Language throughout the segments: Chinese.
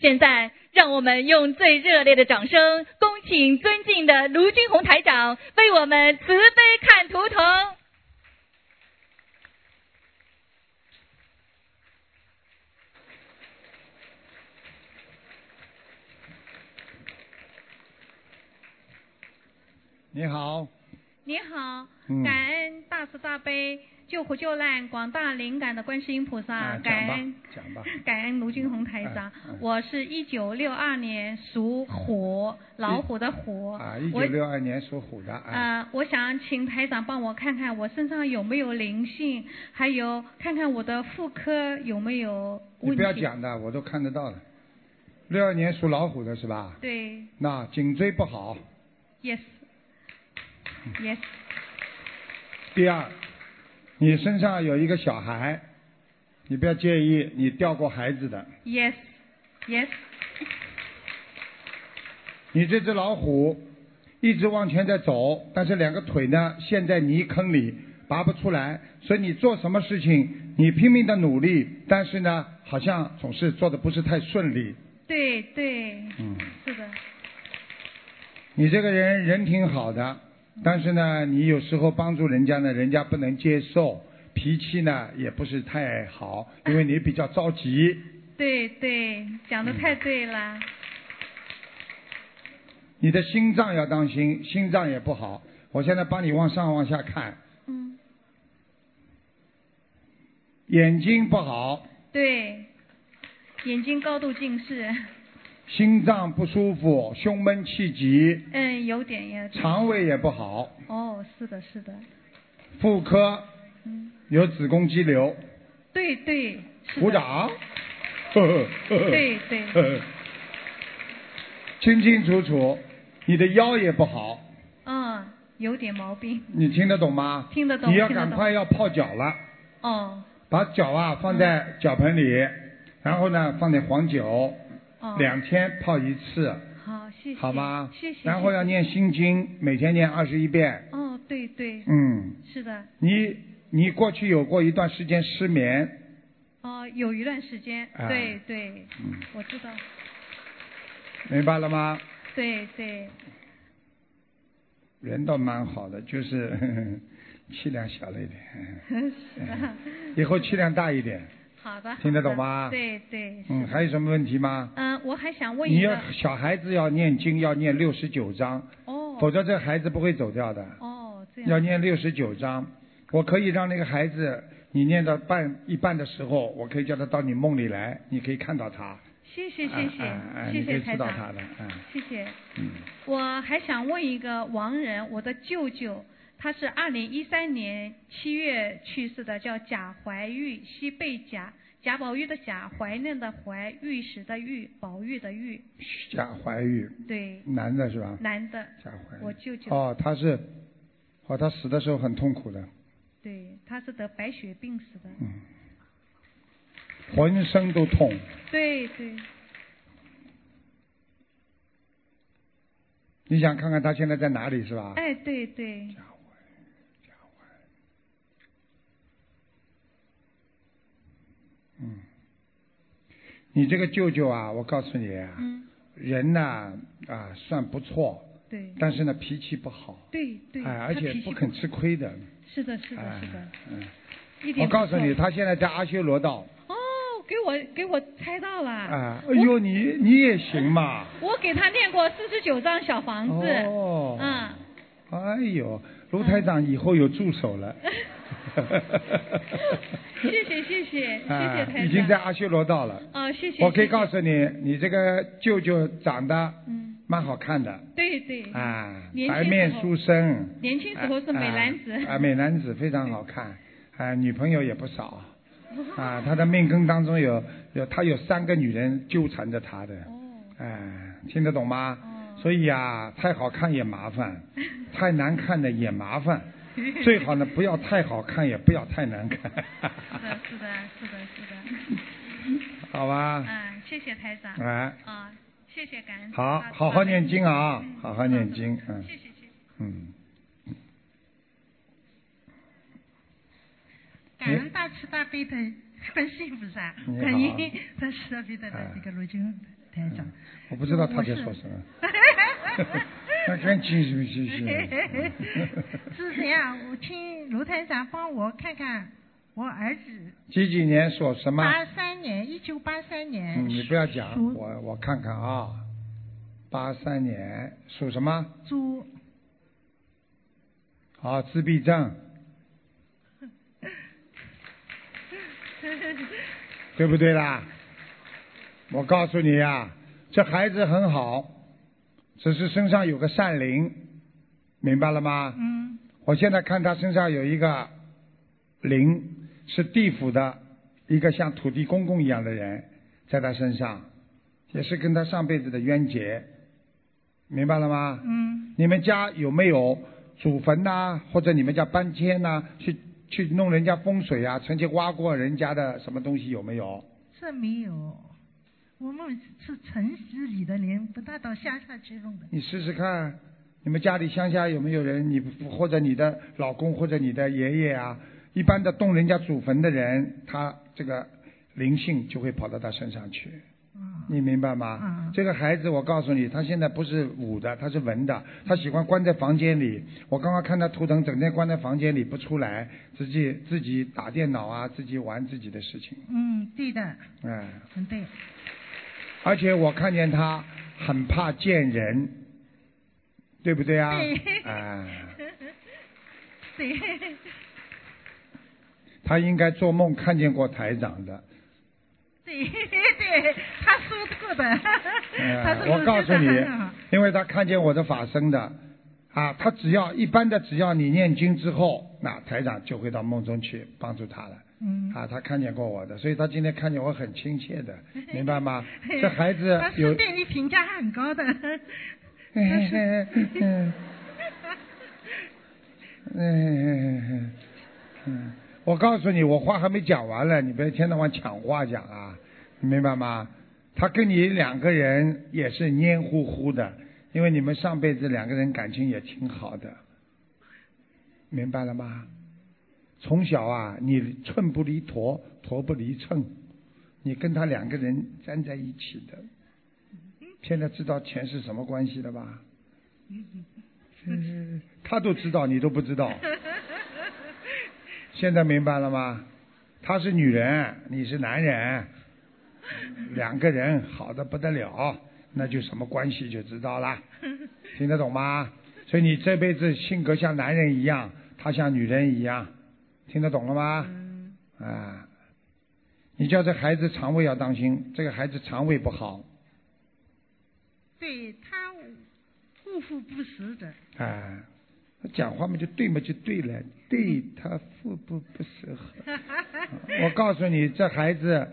现在，让我们用最热烈的掌声，恭请尊敬的卢军红台长为我们慈悲看图腾。你好，你好，嗯感恩大慈大悲救苦救难广大灵感的观世音菩萨，啊，感恩。感恩卢军红台长。我是一九六二年属虎，老虎的虎。啊，一九六二年属虎的啊，呃，我想请台长帮我看看我身上有没有灵性，还有看看我的妇科有没有问题。你不要讲的，我都看得到的。六二年属老虎的是吧？对那颈椎不好。，yes，yes，第二，你身上有一个小孩，你不要介意，你掉过孩子的。yes，yes，你这只老虎一直往前在走，但是两个腿呢陷在泥坑里拔不出来，所以你做什么事情你拼命的努力，但是呢好像总是做的不是太顺利。对对，嗯，是的，你这个人人挺好的，但是呢你有时候帮助人家呢，人家不能接受，脾气呢也不是太好，因为你比较着急。对对，讲的太对了。你的心脏要当心，心脏也不好。我现在帮你往上往下看，嗯，眼睛不好，对，眼睛高度近视，心脏不舒服，胸闷气急，嗯，有点呀。肠胃也不好，哦，是的，是的，妇科嗯，有子宫肌瘤。对对，鼓。掌。对对 清清楚楚，你的腰也不好，嗯，有点毛病。你听得懂吗？听得懂你要赶快要泡脚了，哦把脚啊放在脚盆里，然后呢放点黄酒，哦。两天泡一次，好，谢谢。好吗？谢谢。然后要念心经，每天念二十一遍。哦，对对，嗯，是的。你你过去有过一段时间失眠，哦，有一段时间，啊对对，嗯，我知道，明白了吗？对对，人倒蛮好的，就是 气量小了一点，是的。以后气量大一点。好的。听得懂吗对对。嗯，还有什么问题吗？嗯，我还想问你要个。小孩子要念经，要念六十九章，哦。否则这孩子不会走掉的。哦，这样。要念六十九章，我可以让那个孩子，你念到半一半的时候，我可以叫他到你梦里来，你可以看到他。谢谢谢谢、啊啊啊谢你可以谢台长。知道他的，嗯谢谢。嗯。我还想问一个亡人，我的舅舅，他是二零一三年七月去世的，叫贾怀玉，西贝贾，贾宝玉的贾，怀念的怀，玉石的玉，宝玉的玉，贾怀玉，对，男的是吧？男的，贾怀玉。我舅舅，哦，他是，哦，他死的时候很痛苦的，对，他是得白血病死的，嗯，浑身都痛。对对，你想看看他现在在哪里是吧？哎，对对，贾怀，贾怀，嗯，你这个舅舅啊，我告诉你啊，嗯，人呢啊算不错，对但是呢脾气不好，对对，哎，而且不肯吃亏的，是的是的哎是的，嗯，一点我告诉你，他现在在阿修罗道，哦，给我给我猜到了，啊，哎呦，你你也行嘛，我给他念过四十九张小房子，哦，嗯，哎呦，卢台长以后有助手了。谢谢谢谢谢谢啊台长，已经在阿修罗道了。哦谢谢，我可以谢谢告诉你，你这个舅舅长得嗯，蛮好看的。对对，啊，白面书生。年轻时候是美男子，啊，啊美男子非常好看，啊，女朋友也不少，啊，他的命根当中有有他有三个女人纠缠着他的，哦。哎，听得懂吗？哦。所以啊，太好看也麻烦，太难看的也麻烦，最好呢不要太好看，也不要太难看。是的是的是的是的，好吧，嗯，谢谢台长，哎，啊，谢谢感恩，好，啊好好念经啊嗯，好好念经，嗯谢谢谢谢。嗯，感恩大慈大悲的观世音菩萨，你好。观音在舍彼得的哎这个罗军台长。我不知道他在说什么。那赶紧是不是？是这样，我请卢台长帮我看看我儿子几几年属什么？八三年，一九八三年。嗯，你不要讲，我我看看啊，八三年属什么？猪。好，自闭症，对不对啦？我告诉你呀、这孩子很好，只是身上有个善灵，明白了吗？嗯我现在看他身上有一个灵，是地府的一个像土地公公一样的人，在他身上，也是跟他上辈子的冤结，明白了吗？嗯，你们家有没有祖坟呐、或者你们家搬迁呐、去去弄人家风水啊？曾经挖过人家的什么东西有没有？这没有。我们是城市里的人，不大到乡下去弄的。你试试看，你们家里乡下有没有人？你或者你的老公或者你的爷爷啊，一般的动人家祖坟的人，他这个灵性就会跑到他身上去。嗯你明白吗？嗯这个孩子，我告诉你，他现在不是武的，他是文的。他喜欢关在房间里。我刚刚看他图腾，整天关在房间里不出来，自己自己打电脑啊，自己玩自己的事情。嗯，对的，哎，很对。而且我看见他很怕见人，对不对啊？对哎，对，他应该做梦看见过台长的。对对，他说过的。他哎说我告诉你因为他看见我的法身的，啊，他只要一般的，只要你念经之后，那台长就会到梦中去帮助他了。嗯。啊，他看见过我的，所以他今天看见我很亲切的，明白吗？这孩子他有，对你评价很高的。嗯嗯嗯嗯，我告诉你，我话还没讲完呢，你别一天到晚抢话讲啊，你明白吗？他跟你两个人也是黏糊糊的，因为你们上辈子两个人感情也挺好的，明白了吗？从小啊，你寸不离砣，砣不离秤，你跟他两个人粘在一起的，现在知道钱是什么关系了吧？嗯，他都知道，你都不知道。现在明白了吗？她是女人，你是男人，两个人好的不得了，那就什么关系就知道了，听得懂吗？所以你这辈子性格像男人一样，她像女人一样，听得懂了吗？嗯啊，你叫这孩子肠胃要当心，这个孩子肠胃不好，对他护肤不实的。啊，讲话嘛就对嘛就对了，对他腹部不适合。我告诉你，这孩子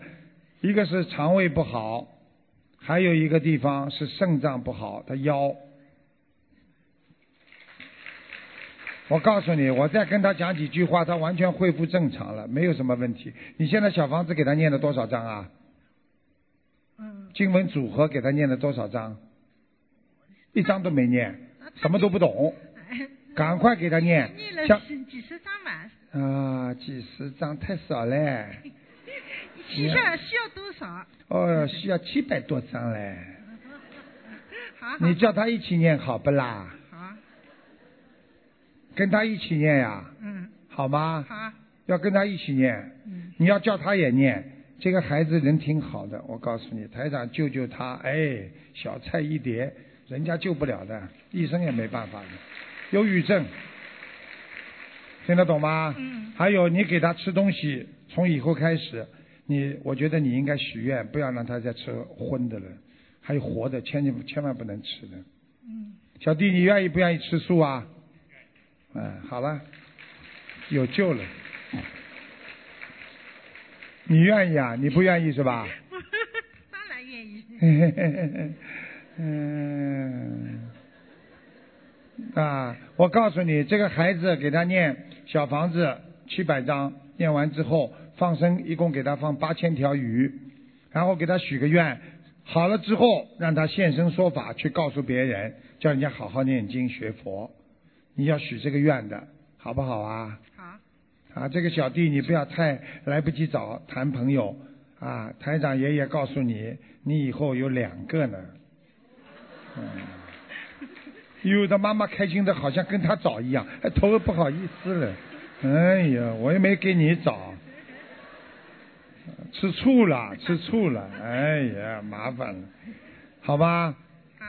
一个是肠胃不好，还有一个地方是肾脏不好，他腰。我告诉你，我再跟他讲几句话，他完全恢复正常了，没有什么问题。你现在小房子给他念了多少章啊？嗯。经文组合给他念了多少章？一章都没念，什么都不懂，赶快给他念。念了像几几十张吧，啊，几十张太少了。需要需要多少？哦，需要七百多张嘞。好好。你叫他一起念好不啦？好，跟他一起念呀，嗯，好吗？好，要跟他一起念。嗯，你要叫他也念。这个孩子人挺好的，我告诉你，台长救救他，哎，小菜一碟，人家救不了的，医生也没办法的，忧郁症，听得懂吗？嗯还有，你给他吃东西，从以后开始，你我觉得你应该许愿，不要让他再吃荤的了，还有活的，千万千万不能吃的。嗯，小弟，你愿意不愿意吃素啊？嗯，好了，有救了。你愿意啊？你不愿意是吧？当然愿意。嗯，啊，我告诉你，这个孩子给他念小房子七百张，念完之后放生，一共给他放八千条鱼，然后给他许个愿，好了之后让他现身说法，去告诉别人，叫人家好好念经学佛。你要许这个愿的，好不好啊？好，啊，这个小弟你不要太来不及找谈朋友啊，台长爷爷告诉你，你以后有两个呢。嗯，有的妈妈开心的好像跟他找一样，还，头不好意思了。哎呀，我又没给你找，吃醋了，吃醋了，哎呀，麻烦了，好吧？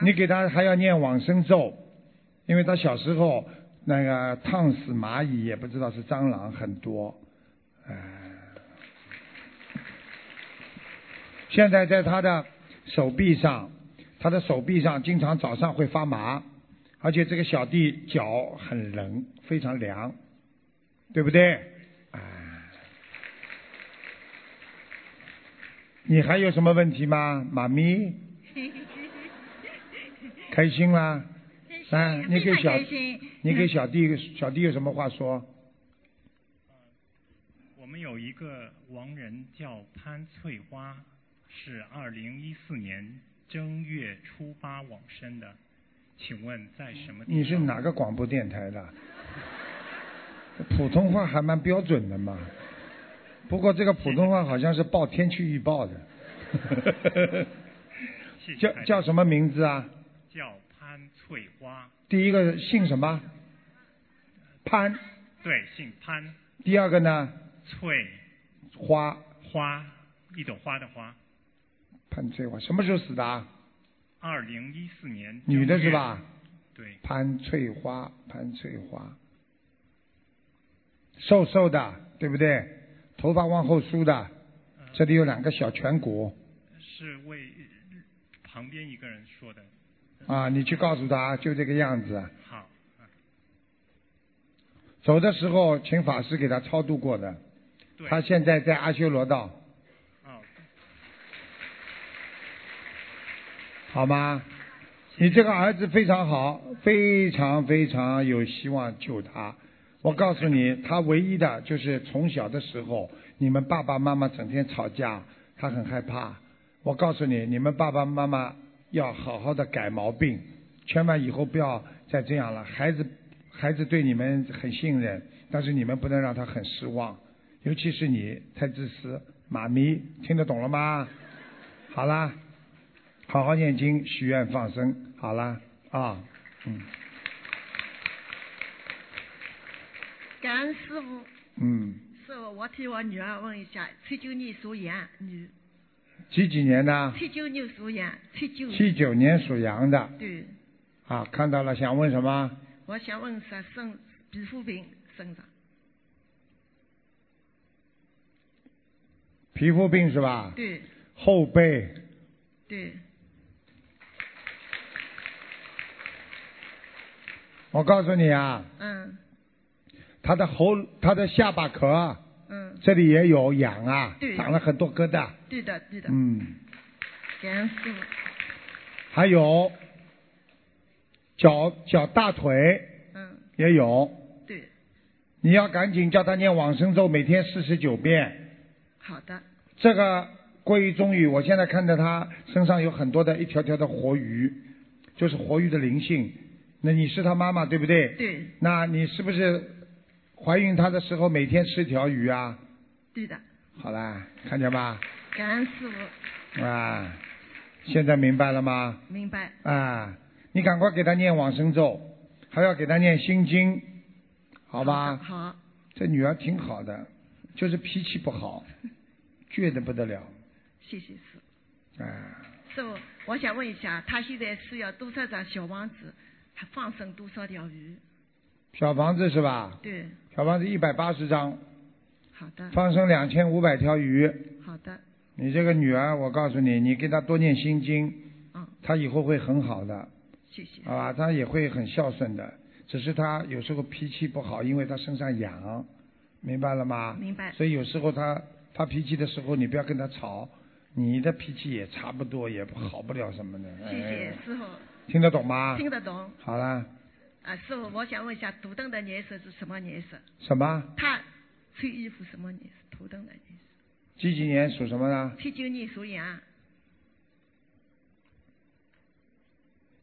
你给他还要念往生咒，因为他小时候那个烫死蚂蚁也不知道是蟑螂很多，哎，现在在他的手臂上，他的手臂上经常早上会发麻，而且这个小弟脚很冷，非常凉，对不对？哎，你还有什么问题吗，妈咪？开心啦！啊，你给小你给小弟小弟有什么话说？我们有一个亡人叫潘翠花，是二零一四年正月初八往生的，请问在什么地方？你是哪个广播电台的？普通话还蛮标准的嘛，不过这个普通话好像是报天气预报的。叫叫什么名字啊？叫潘翠花。第一个姓什么？潘。对，姓潘。第二个呢？翠。花。花，一朵花的花。潘翠花什么时候死的？二零一四年。女的是吧？对。潘翠花，潘翠花。瘦瘦的，对不对？头发往后梳的，这里有两个小颧骨。是为旁边一个人说的。啊，你去告诉他，就这个样子。好。走的时候，请法师给他超度过的。他现在在阿修罗道。哦。好吗？你这个儿子非常好，非常非常有希望救他。我告诉你，他唯一的就是从小的时候，你们爸爸妈妈整天吵架，他很害怕。我告诉你，你们爸爸妈妈要好好的改毛病，千万以后不要再这样了。孩子，孩子对你们很信任，但是你们不能让他很失望，尤其是你太自私。妈咪，听得懂了吗？好啦，好好念经，许愿放生，好啦，啊，嗯。感恩师傅。嗯。师傅，我替我女儿问一下，崔九年属羊女。几几年的？七九年属羊，七九。七九年属羊的。对。啊，看到了，想问什么？我想问啥生皮肤病身上。皮肤病是吧？对。后背。对。我告诉你啊。嗯。他的喉，他的下巴壳。嗯，这里也有痒啊，长了很多疙瘩。对的，对的。嗯。感恩师傅。还有脚脚大腿。嗯。也有。对。你要赶紧叫他念往生咒，每天四十九遍。好的。这个归于中语，我现在看到他身上有很多的一条条的活鱼，就是活鱼的灵性。那你是他妈妈对不对？对。那你是不是？怀孕他的时候每天吃条鱼啊？对的。好啦，看见吧？感恩师傅。啊，现在明白了吗？明白。啊，你赶快给他念往生咒，还要给他念心经，好吧？好。这女儿挺好的，就是脾气不好，倔得不得了。谢谢师傅。啊。师傅，我想问一下，他现在是要多少张小房子，还放生多少条鱼？小房子是吧？对。小房子一百八十张。好的。放生两千五百条鱼。好的。你这个女儿，我告诉你，你给她多念心经。嗯。她以后会很好的。谢谢。好吧，她也会很孝顺的，只是她有时候脾气不好，因为她身上痒，明白了吗？明白。所以有时候她发脾气的时候，你不要跟她吵，你的脾气也差不多，也好不了什么的。谢谢师傅。听得懂吗？听得懂。好了。啊，师傅，我想问一下，独灯的颜色是什么颜色？什么？他穿衣服什么颜色？图腾的颜色。几几年属什么的？七九年属羊。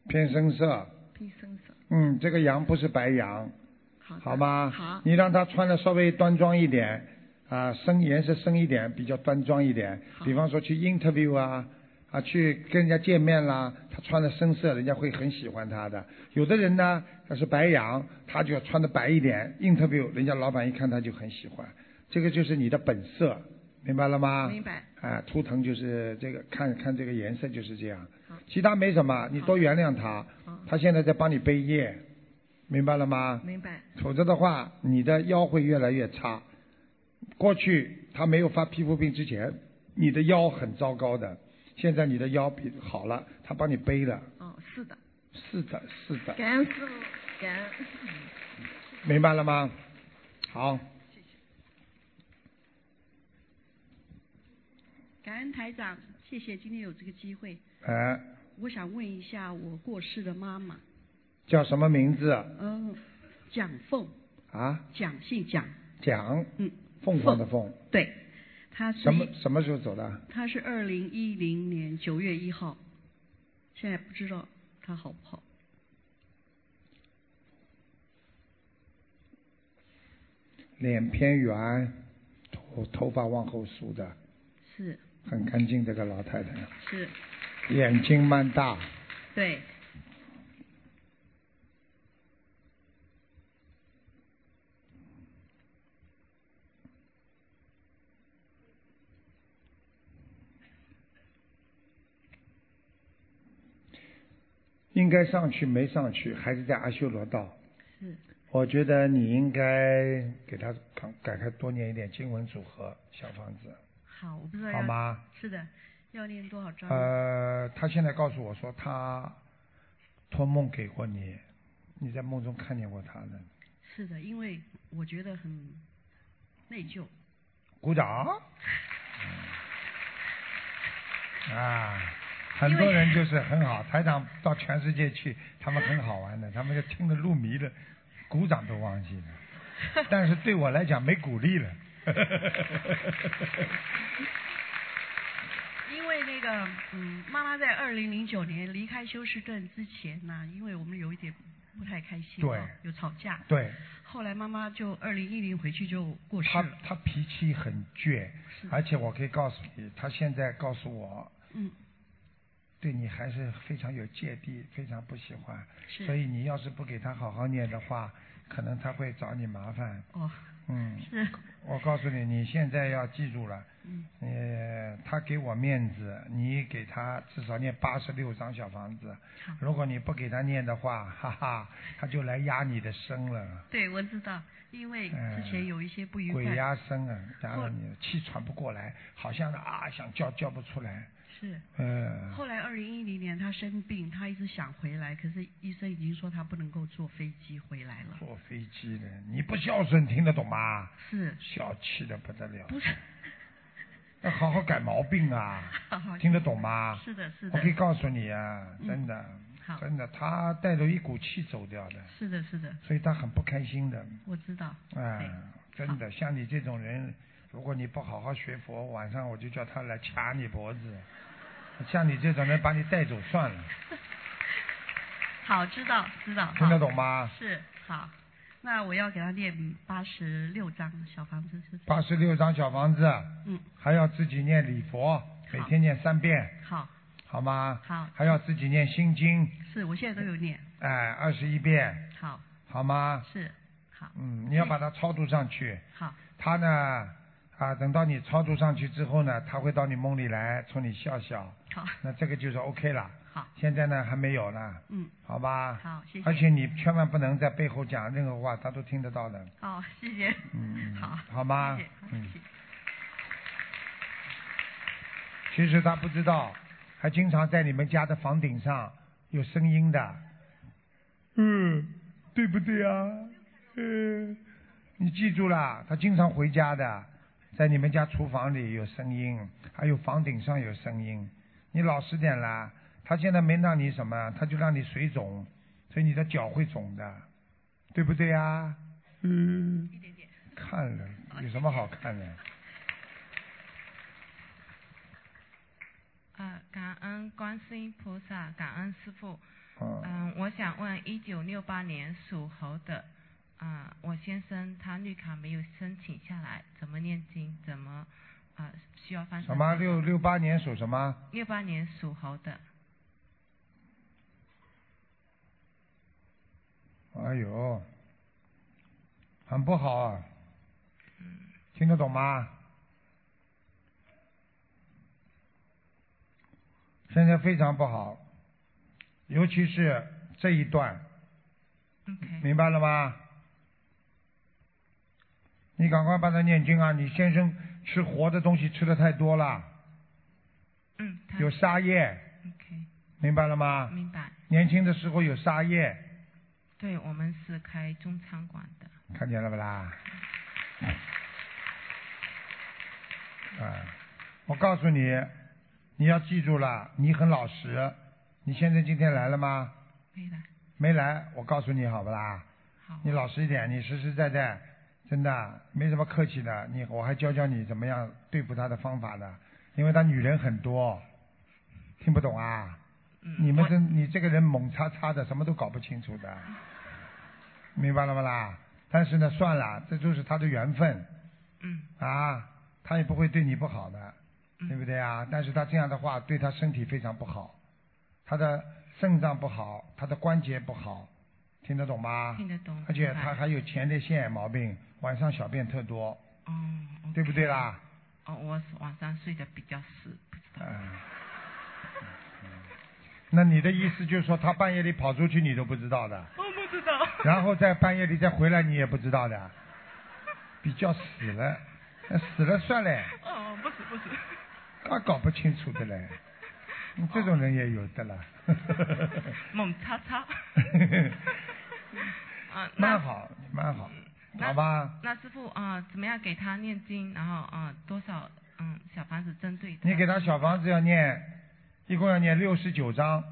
偏深色。偏深色。嗯，这个羊不是白羊，好好吗？好你让他穿的稍微端庄一点，啊，深颜色深一点，比较端庄一点。好比方说去 interview 啊，啊，去跟人家见面啦，他穿的深色，人家会很喜欢他的。有的人呢，他是白羊，他就要穿的白一点，interview，人家老板一看他就很喜欢。这个就是你的本色，明白了吗？明白。啊，图腾就是这个，看看这个颜色就是这样好，其他没什么，你多原谅他好。他现在在帮你背业，明白了吗？明白。否则的话，你的腰会越来越差。过去他没有发皮肤病之前，你的腰很糟糕的。现在你的腰比好了，他帮你背的。哦，是的，是的，是的，感恩师傅，感恩。明白了吗？好，谢谢。感恩台长，谢谢今天有这个机会。哎，我想问一下我过世的妈妈，叫什么名字？嗯，蒋凤，啊？蒋姓蒋，蒋，嗯，凤凰的凤，对，什么什么时候走的？她是二零一零年九月一号，现在不知道她好不好。脸偏圆，头头发往后梳的，是。很干净这个老太太，是，眼睛蛮大，对，应该上去没上去，还是在阿修罗道。是我觉得你应该给他改改开多念一点经文组合小房子，好，我不知道要好吗？是的，要念多少章？呃，他现在告诉我说他托梦给过你，你在梦中看见过他呢，是的，因为我觉得很内疚。鼓掌。啊，很多人就是很好，台长到全世界去，他们很好玩的，他们就听得入迷了，鼓掌都忘记了。但是对我来讲没鼓励了。因为那个，嗯，妈妈在二零零九年离开休斯顿之前呢，因为我们有一点不太开心，对啊有吵架。对，后来妈妈就二零一零回去就过世他了。他脾气很倔，是而且我可以告诉你，她现在告诉我，嗯，对你还是非常有芥蒂，非常不喜欢。所以你要是不给他好好念的话，可能他会找你麻烦。哦，嗯，是，我告诉你，你现在要记住了，嗯，呃，他给我面子，你给他至少念八十六张小房子。好，如果你不给他念的话，哈哈，他就来压你的身了。对，我知道，因为嗯之前有一些不愉快。鬼压身啊，压后了你气喘不过来，好像啊想叫叫不出来，是。嗯，后来二零一零年他生病，他一直想回来，可是医生已经说他不能够坐飞机回来了。坐飞机的，你不孝顺听得懂吗？是，小气的不得了，不是？要好好改毛病啊，听得懂吗？是的，是的我可以。告诉你啊，嗯真的，好真的，他带着一股气走掉的，是的，是的，所以他很不开心的，我知道。哎，真的，像你这种人，如果你不好好学佛，晚上我就叫他来掐你脖子，像你这种人把你带走算了，好，知道，知道。听得懂吗？是，好。那我要给他念八十六张小房子，是是？八十六张小房子，嗯，还要自己念礼佛，每天念三遍，好，好吗？好还要自己念心经，是我现在都有念。哎，二十一遍，好，好吗？是，好，嗯，你要把它超度上去。好，他呢，啊，等到你超度上去之后呢，他会到你梦里来冲你笑笑，好，那这个就是 OK 了。好，现在呢还没有呢，嗯，好吧？好，谢谢。而且你千万不能在背后讲任何话，他都听得到的。哦，谢谢。嗯，好，好吗谢谢，谢谢其实他不知道，还经常在你们家的房顶上有声音的。嗯，对不对啊？嗯，你记住了，他经常回家的，在你们家厨房里有声音，还有房顶上有声音。你老实点啦，他现在没让你什么，他就让你水肿，所以你的脚会肿的，对不对啊？嗯，一点点。看了有什么好看的？呃，感恩观世音菩萨，感恩师傅。嗯，嗯，我想问，一九六八年属猴的，啊、我先生他绿卡没有申请下来，怎么念经？怎么啊、需要翻什么六六八年属什么？六八年属猴的，哎呦，很不好啊！听得懂吗？现在非常不好，尤其是这一段明白了吗？你赶快帮他念经啊！你先生吃活的东西吃的太多了，嗯，有沙叶，OK，明白了吗？明白。年轻的时候有沙叶，对我们是开中餐馆的，看见了不啦？啊，我告诉你，你要记住了，你很老实。你先生今天来了吗？没来。没来，我告诉你好不啦？好。你老实一点，你实实在在，真的没什么客气的。你我还教教你怎么样对付他的方法呢，因为他女人很多，听不懂啊？嗯你们这你这个人猛叉叉的，什么都搞不清楚的，明白了吗啦？但是呢，算了，这就是他的缘分嗯啊，他也不会对你不好的，嗯对不对啊？但是他这样的话对他身体非常不好，他的肾脏不好，他的关节不好，听得懂吗？听得懂。而且他还有前列腺毛病，晚上小便特多，哦，对不对啦？哦，我是晚上睡得比较死，不知道。嗯。那你的意思就是说，他半夜里跑出去你都不知道的，我不知道。然后在半夜里再回来你也不知道的，比较死了，那死了算了，哦，不是不是。他搞不清楚的嘞，你这种人也有的了。猛叉叉。啊，那蛮好，蛮好，好吧？那师傅啊、怎么样给他念经？然后啊、多少嗯小房子针对他？你给他小房子要念，一共要念六十九章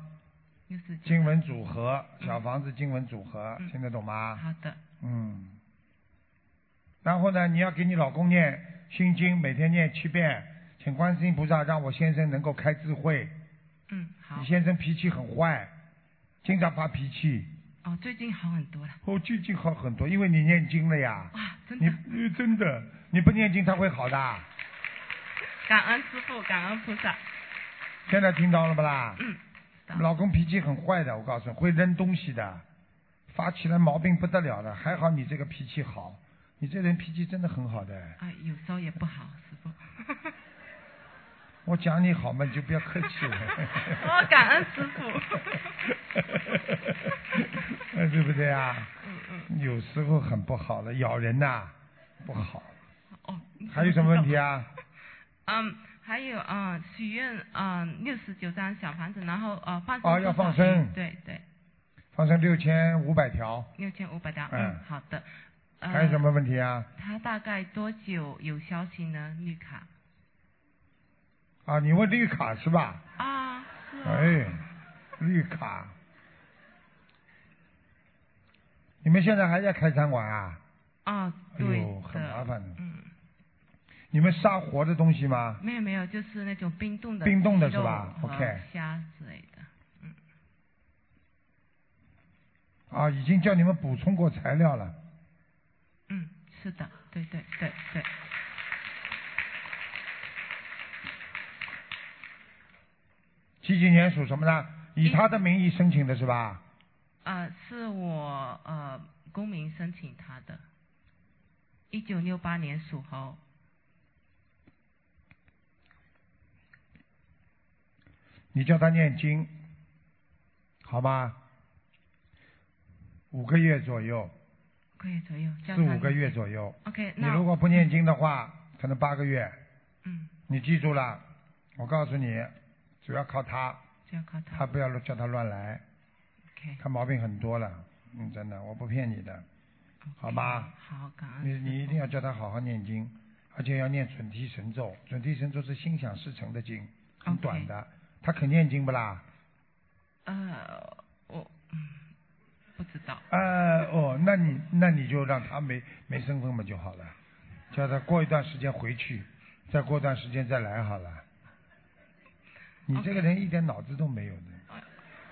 六十九。经文组合，小房子经文组合，嗯听得懂吗？好的，嗯。然后呢，你要给你老公念心经，每天念七遍，请观世音菩萨让我先生能够开智慧。嗯好你。先生脾气很坏，经常发脾气。哦，最近好很多了。哦，最近好很多，因为你念经了呀。哇，真你的。你真的，你不念经他会好的。感恩师傅，感恩菩萨。现在听到了不啦？嗯。老公脾气很坏的，我告诉你，会扔东西的，发起来毛病不得了的。还好你这个脾气好，你这人脾气真的很好的。啊，有时候也不好，师傅。我讲你好嘛，你就不要客气了。哦感恩师傅呃 对不对啊？嗯嗯。有时候很不好的，咬人呐、不好。哦。还有什么问题啊？嗯，还有啊，许愿啊，六十九张小房子，然后呃放生哦要放生对对，放生六千五百条，六千五百条。嗯嗯，好的。呃还有什么问题啊？他大概多久有消息呢？绿卡？啊，你问绿卡是吧？啊，是啊。哎，绿卡，你们现在还在开餐馆啊？啊，哎对呦，很麻烦的。嗯，你们杀活的东西吗？没有没有，就是那种冰冻的冰冻的是吧 OK 虾之类的。嗯，啊，已经叫你们补充过材料了。嗯，是的，对对对对。几几年属什么的？以他的名义申请的是吧？呃，是我呃公民申请他的，一九六八年属猴。你叫他念经，好吗？五个月左右，五个月左右，四五个月左右。OK，你如果不念经的话，可能八个月。嗯，你记住了，我告诉你，主要靠他，主要靠他。他不要叫他乱来，OK，他毛病很多了。嗯，真的，我不骗你的，好吗？好，感恩你你一定要叫他好好念经，而且要念准提神咒。准提神咒是心想事成的经，很短的。他肯念经不啦？呃，我嗯不知道。呃，哦，那你那你就让他没没身份嘛就好了，叫他过一段时间回去，再过段时间再来好了。你这个人一点脑子都没有的，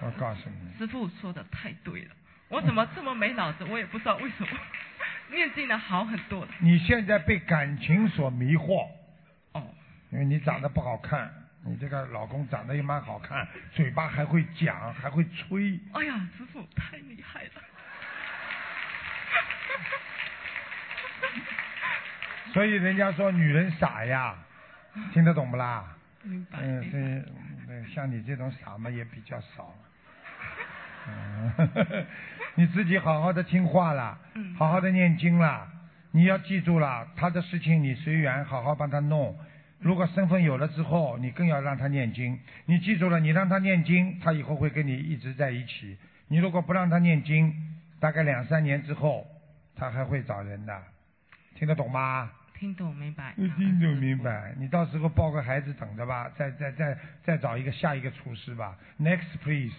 我告诉你，师傅说的太对了。我怎么这么没脑子？我也不知道为什么。念经的好很多了。你现在被感情所迷惑，哦，因为你长得不好看，你这个老公长得也蛮好看，嘴巴还会讲，还会吹。哎呀，师傅太厉害了。所以人家说女人傻呀，听得懂不啦？明白。嗯，明白是，嗯像你这种傻嘛也比较少。嗯，你自己好好的听话啦，嗯好好的念经啦。你要记住了，他的事情你随缘，好好帮他弄。如果身份有了之后，你更要让他念经。你记住了，你让他念经，他以后会跟你一直在一起。你如果不让他念经，大概两三年之后，他还会找人的。听得懂吗？听懂明白。一听就明白。你到时候抱个孩子等着吧，再再再再找一个下一个厨师吧。Next please。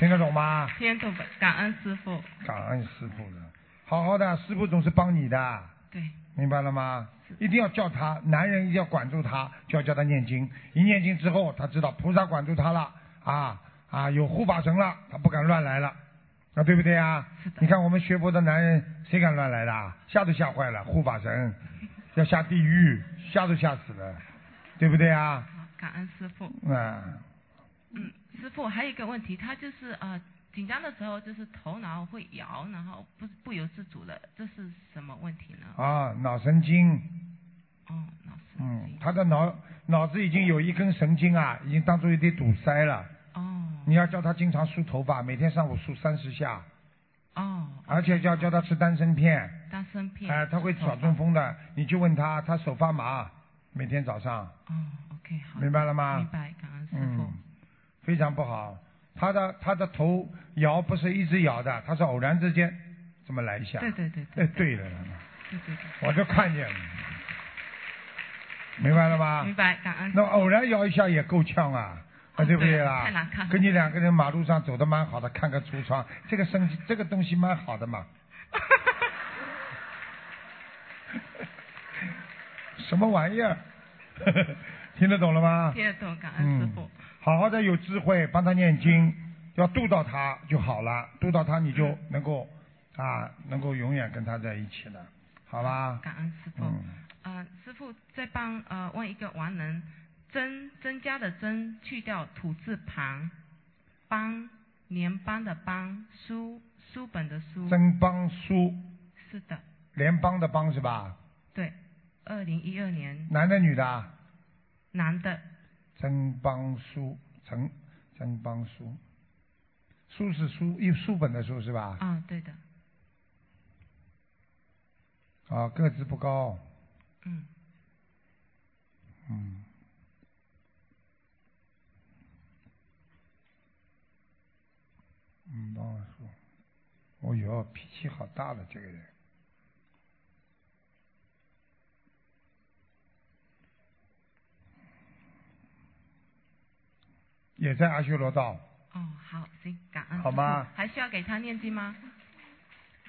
听得懂吗？听懂的，感恩师傅。感恩师傅的，好好的，师傅总是帮你的，对，明白了吗？一定要叫他，男人一定要管住他，就要叫他念经。一念经之后，他知道菩萨管住他了，啊啊，有护法神了，他不敢乱来了，啊，对不对啊？你看我们学佛的男人，谁敢乱来的啊？吓都吓坏了，护法神要下地狱，吓都吓死了，对不对啊？感恩师傅。啊，嗯，师傅还有一个问题，他就是呃紧张的时候就是头脑会摇，然后不不由自主的，这是什么问题呢？啊，脑神经。哦，脑神嗯经。，他的脑脑子已经有一根神经啊，已经当做一堆堵塞了。哦。你要叫他经常梳头发，每天上午梳三十下，哦。而且要叫他吃丹参片，丹参片。哎、他会小中风的。你去问他，他手发麻，每天早上，哦，OK，好。明白了吗？明白，感恩师傅。嗯，非常不好。他的他的头摇不是一直摇的，他是偶然之间这么来一下。对对对哎，对了，对对对。我就看见了，明白了吗？明白，感恩。那偶然摇一下也够呛啊，啊对不对啦？太难看了跟你两个人马路上走的蛮好的，看个橱窗，这个生这个东西蛮好的嘛。什么玩意儿？听得懂了吗？听得懂，感恩师傅嗯。，好好的有智慧，帮他念经，要度到他就好了，度到他你就能够啊，能够永远跟他在一起了，好吧？感恩师傅。嗯，呃，师傅再帮呃问一个完人，增增加的增去掉土字旁，邦联邦的邦，书书本的书。增邦书，是的，联邦的邦是吧？对，二零一二年男的女的啊？男的，增邦书，曾曾邦书，书是书，一书本的书是吧？啊，对的，啊，个子不高，嗯，嗯，嗯，帮我说，哦哟，脾气好大的，这个人。也在阿修罗道，哦，好，行，感恩。好吗？还需要给他念经吗？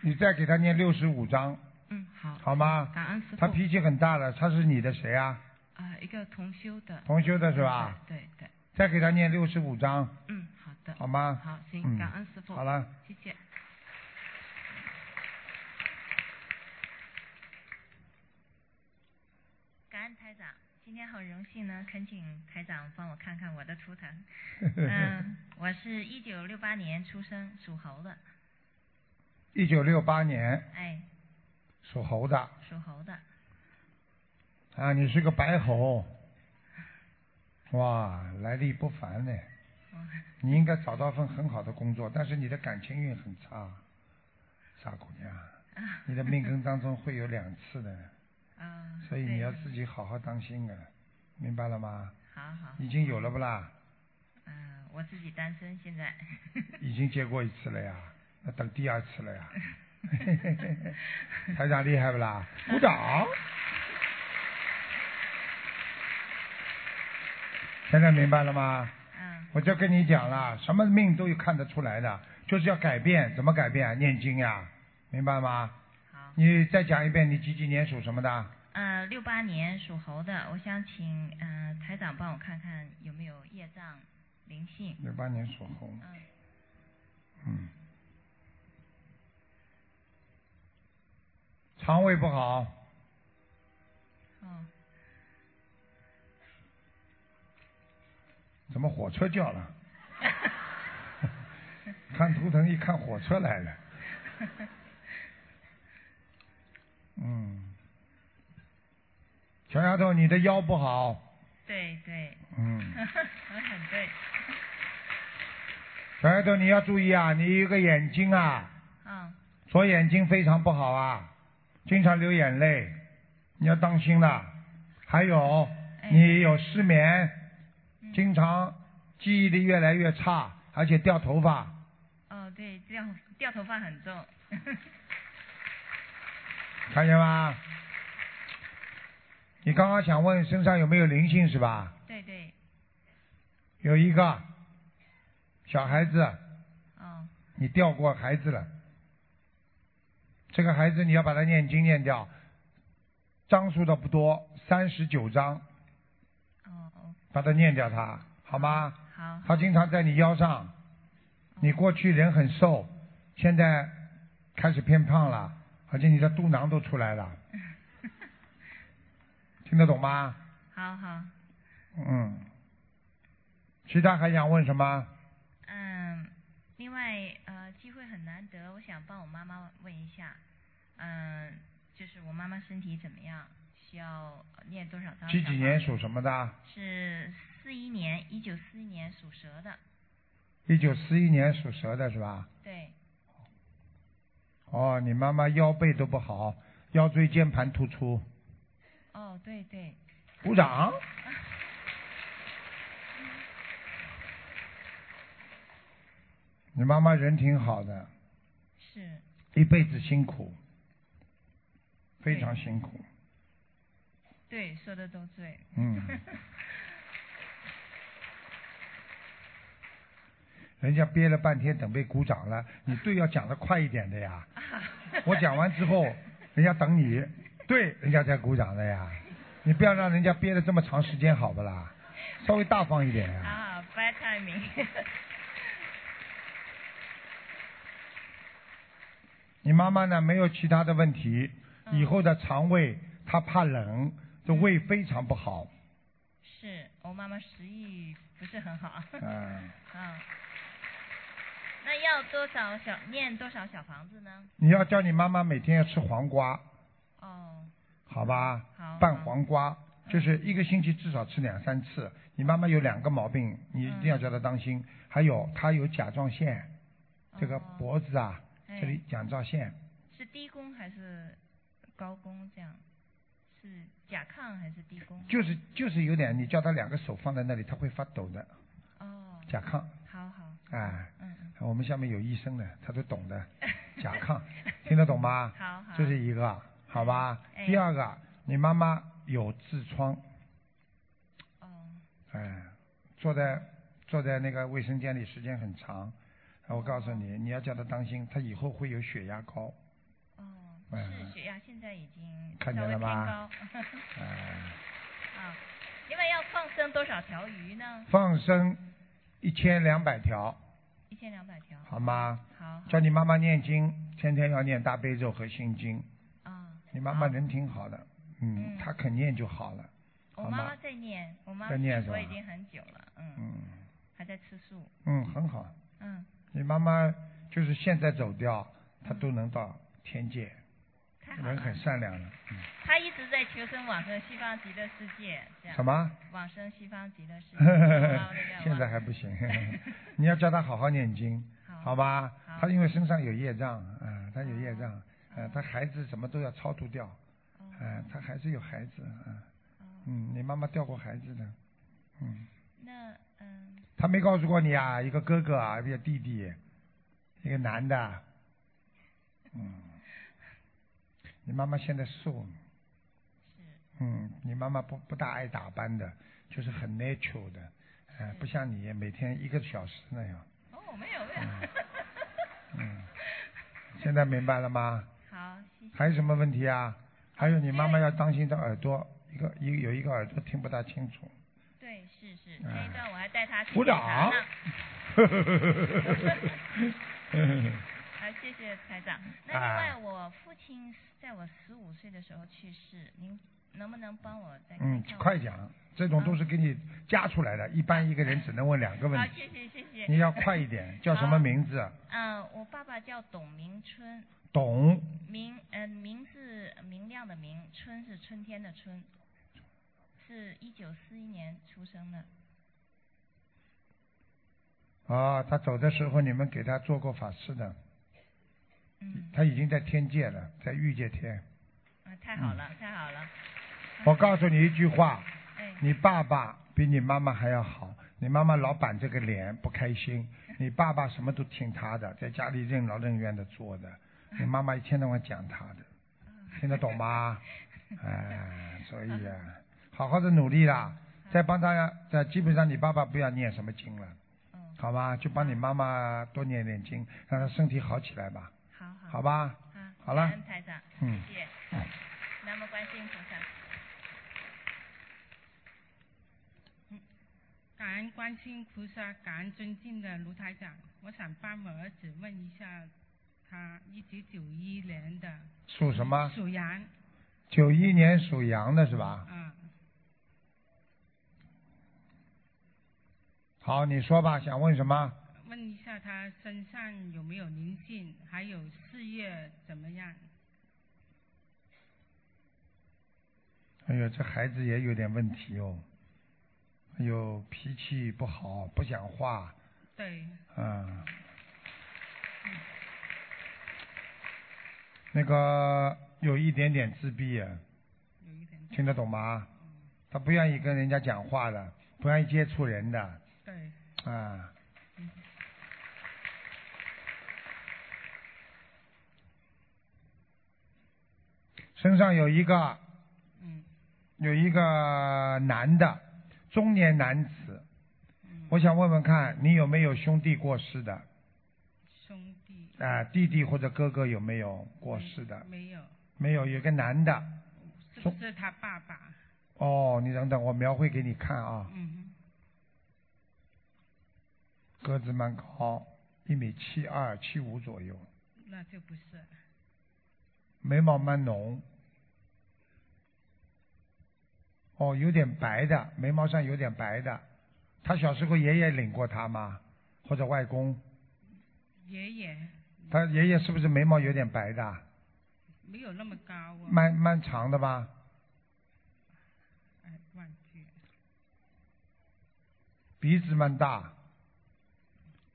你再给他念六十五章，嗯，好。好吗？感恩师傅。他脾气很大了，他是你的谁啊？呃，一个同修的。同修的是吧？对对对，再给他念六十五章，嗯，好的。好吗？好，行，嗯感恩师傅。好了。谢谢。感恩台长，今天很荣幸呢，恳请台长帮我看看我的图腾。嗯，我是一九六八年出生，属猴的，一九六八年哎，属猴的属猴的。啊，你是个白猴，哇，来历不凡呢。嗯你应该找到份很好的工作，但是你的感情运很差，傻姑娘，啊你的命根当中会有两次的，啊，所以你要自己好好当心啊，明白了吗？好好。已经有了不啦？嗯、我自己单身，现在。已经结过一次了呀，那等第二次了呀。台长厉害不啦？鼓掌。现在明白了吗？嗯。我就跟你讲了，什么命都有看得出来的，就是要改变，怎么改变？啊念经呀，明白吗？好。你再讲一遍，你几几年属什么的？呃，六八年属猴的，我想请嗯、呃台长帮我看看有没有业障灵性。六八年属猴。嗯。嗯。肠胃不好。哦。怎么火车叫了？看图腾一看火车来了。嗯。小丫头，你的腰不好。对对。嗯。很对。小丫头，你要注意啊！你一个眼睛啊。嗯。左眼睛非常不好啊，经常流眼泪，你要当心了。还有，你有失眠，经常记忆力越来越差，而且掉头发。哦，对，掉掉头发很重。看见吗？你刚刚想问身上有没有灵性是吧？对对。有一个小孩子。哦。你掉过孩子了。这个孩子你要把他念经念掉，张数的不多，三十九章。把它念掉它，好吗？好。它经常在你腰上，你过去人很瘦，现在开始偏胖了，而且你的肚囊都出来了。听得懂吗？好好。嗯。其他还想问什么？嗯，另外呃，机会很难得，我想帮我妈妈问一下，嗯，就是我妈妈身体怎么样？需要念多少张？几几年属什么的？是四一年，一九四一年属蛇的。一九四一年属蛇的是吧？对。哦，你妈妈腰背都不好，腰椎间盘突出。哦，对对。鼓掌。你妈妈人挺好的。是。一辈子辛苦，非常辛苦。对，说的都对。嗯。人家憋了半天，等被鼓掌了，你对要讲的快一点的呀。我讲完之后，人家等你。对，人家在鼓掌的呀，你不要让人家憋了这么长时间，好不啦？稍微大方一点呀。啊，bad timing。你妈妈呢？没有其他的问题，以后的肠胃她怕冷，这胃非常不好。是我妈妈食欲不是很好。嗯。嗯。那要多少小念多少小房子呢？你要叫你妈妈每天要吃黄瓜。哦，好吧，好拌黄瓜，就是一个星期至少吃两三次。你妈妈有两个毛病，你一定要叫她当心。还有她有甲状腺，这个脖子啊，这里甲状腺。是低宫还是高宫？这样是甲亢还是低宫？就是就是有点，你叫他两个手放在那里，他会发抖的。哦。甲亢。好好。哎。我们下面有医生的，他都懂的。甲亢，听得懂吗？好好。这是一个。好吧，第二个，你妈妈有痔疮。哦。哎，坐在坐在那个卫生间里时间很长，我告诉你，你要叫她当心，她以后会有血压高。哦。是血压现在已经看见了吗？高。哎。啊，另外要放生多少条鱼呢？放生一千两百条。一千两百条。好吗？好。叫你妈妈念经，天天要念大悲咒和心经。啊你妈妈人挺好的，嗯，她肯念就好了。我妈妈在念，我妈妈念我已经很久了，嗯，嗯，还在吃素。嗯，很好。嗯。你妈妈就是现在走掉，她都能到天界，人很善良的。嗯。她一直在求生往生西方极乐世界，这样。什么？往生西方极乐世界。现在还不行，你要叫他好好念经，好吧？他因为身上有业障，啊，他有业障。呃，他孩子什么都要超度掉，呃，他还是有孩子，啊，嗯，你妈妈掉过孩子的，嗯。那嗯。他没告诉过你啊，一个哥哥啊，一个弟弟，一个男的，嗯。你妈妈现在瘦。是。嗯，你妈妈不不大爱打扮的，就是很 natural 的，呃，不像你每天一个小时那样。哦，没有没有。嗯。现在明白了吗？好，还有什么问题啊？还有你妈妈要当心的耳朵，一个一有一个耳朵听不大清楚。对，是是，哎前一段我还带她去鼓掌呢。。好，谢谢台长。那另啊外，我父亲在我十五岁的时候去世，您能不能帮我再看嗯？，快讲，这种都是给你加出来的，一般一个人只能问两个问题好，题，谢谢谢谢。你要快一点。叫什么名字？嗯，我爸爸叫董明春，董明嗯明是明亮的明，春是春天的春，是一九四一年出生的。啊，他走的时候你们给他做过法事的，嗯，他已经在天界了，在欲界天。啊，太好嗯了，太好了。我告诉你一句话，哎，你爸爸比你妈妈还要好，你妈妈老板这个脸不开心，你爸爸什么都听他的，在家里任劳任怨的做的，你妈妈一天到晚讲他的，听得懂吗？哎，所以啊，好好的努力啦，再帮他，在基本上你爸爸不要念什么经了，嗯，好吧？就帮你妈妈多念点经，让她身体好起来吧，好好。吧？嗯，好了感恩台长，嗯谢谢。南无观世音菩萨。感恩观世音菩萨，感恩尊敬的卢台长。我想帮我儿子问一下，他一九九一年的属什么？属羊，九一年属羊的是吧？嗯，好，你说吧，想问什么？问一下他身上有没有灵性，还有事业怎么样？哎呦，这孩子也有点问题哦。哎呦，脾气不好，不讲话，对，啊。那个有一点点自闭啊，听得懂吗？他不愿意跟人家讲话的，不愿意接触人的，对，啊。身上有一个嗯有一个男的中年男子，嗯，我想问问看你有没有兄弟过世的？兄弟啊，弟弟或者哥哥有没有过世的？没有，没有，有个男的。是不是他爸爸？哦，你等等，我描绘给你看啊，嗯个子蛮高，一米七二、七五左右，那就不是，眉毛蛮浓。哦，有点白的，眉毛上有点白的。他小时候爷爷领过他吗？或者外公？爷爷他爷爷是不是眉毛有点白的？没有那么高哦，蛮蛮长的吧？哎，忘记，鼻子蛮大，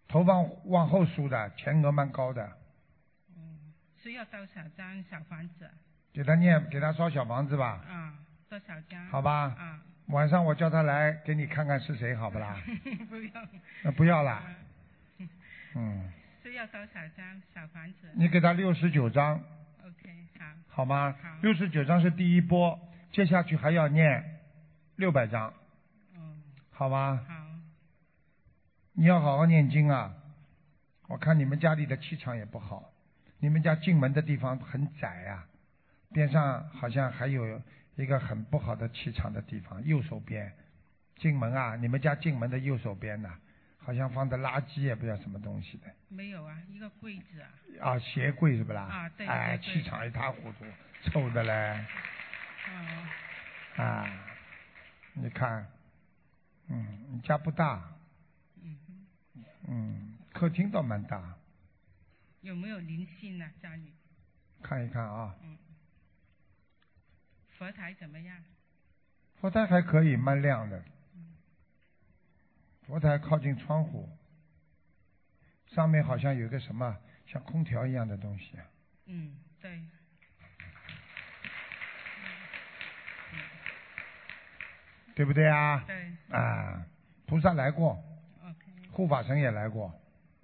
头发往后梳的，前额蛮高的。嗯，需要多少张小房子？给他念，给他烧小房子吧，啊，多少张？好吧？啊，晚上我叫他来给你看看是谁，好不啦？不要，那不要啦，啊 嗯，是要多少张小房子你给他六十九张，？OK，好，好吗好？六十九张是第一波，接下去还要念六百张，嗯，好吗？好，你要好好念经啊！我看你们家里的气场也不好，你们家进门的地方很窄啊，边上好像还有一个很不好的气场的地方，右手边进门啊，你们家进门的右手边呐、好像放的垃圾也不知道什么东西的没有啊，一个柜子啊，啊，鞋柜是不啦？啊对对哎，气场一塌糊涂，臭的嘞哦，啊！你看，嗯，你家不大，嗯哼，嗯，客厅倒蛮大，有没有灵性呢？家里，看一看啊。嗯，佛台怎么样？佛台还可以，蛮亮的。佛台靠近窗户，上面好像有个什么像空调一样的东西啊。嗯，对，对不对啊？对啊，菩萨来过，，OK，护法神也来过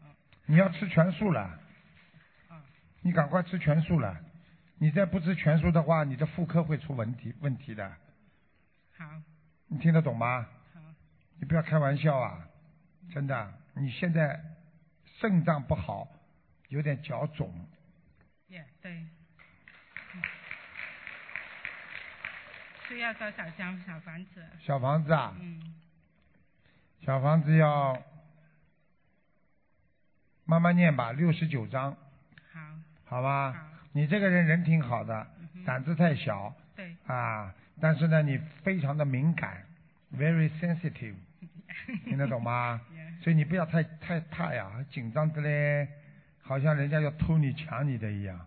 哦。你要吃全素了，啊，你赶快吃全素了。你再不吃全素的话，你的妇科会出问题问题的。好，你听得懂吗？好，你不要开玩笑啊！真的，你现在肾脏不好，有点脚肿，也对。嗯需要多少张小房子？小房子啊，嗯，小房子要慢慢念吧，六十九章，好，好吧？你这个人人挺好的，胆子太小对，啊，但是呢，你非常的敏感，very sensitive，听得懂吗？所以你不要太太怕呀，紧张的嘞，好像人家要偷你抢你的一样，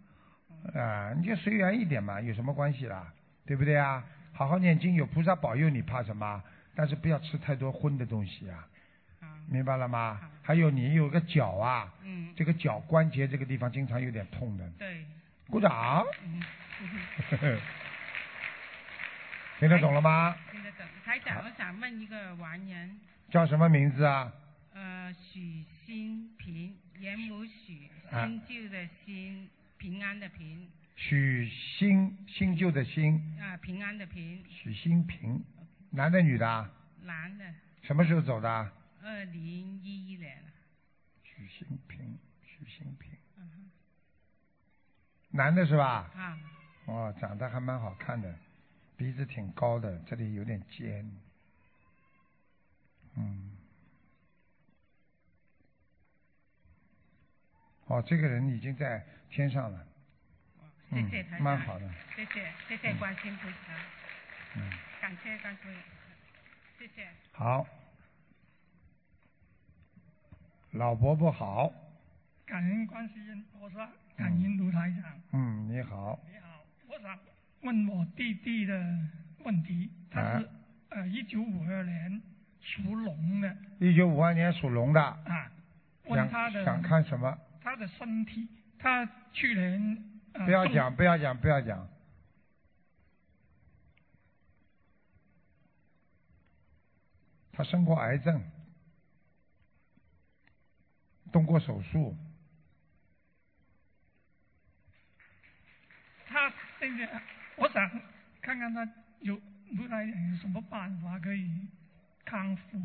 啊，你就随缘一点嘛，有什么关系啦？对不对啊？好好念经，有菩萨保佑，你怕什么？但是不要吃太多荤的东西啊，明白了吗？还有你有个脚啊，嗯，这个脚关节这个地方经常有点痛的，对，鼓掌，嗯，听得懂了吗？听得懂。台长，我想问一个完人，叫什么名字啊？呃，许新平，严母许，啊新旧的新，平安的平，许新新旧的新，啊、平安的平，许新平，男的女的啊？男的，什么时候走的啊？二零一一年了，许新平，许新平，男的是吧？啊，哦，长得还蛮好看的，鼻子挺高的，这里有点尖。嗯。哦，这个人已经在天上了。嗯谢谢台长，蛮好的。谢谢谢谢观世音菩萨，嗯，感谢观世音，谢谢。好。老伯伯好，感恩观世音菩萨，感恩卢台长。嗯，你好，你好，我想问我弟弟的问题，他是、啊呃一九五二年属龙的一九五二年属龙的，啊，问想他的想看什么？他的身体，他去年呃不要讲，不要讲，不要讲。他生过癌症，动过手术，他那个我想看看他有卢台长有什么办法可以康复。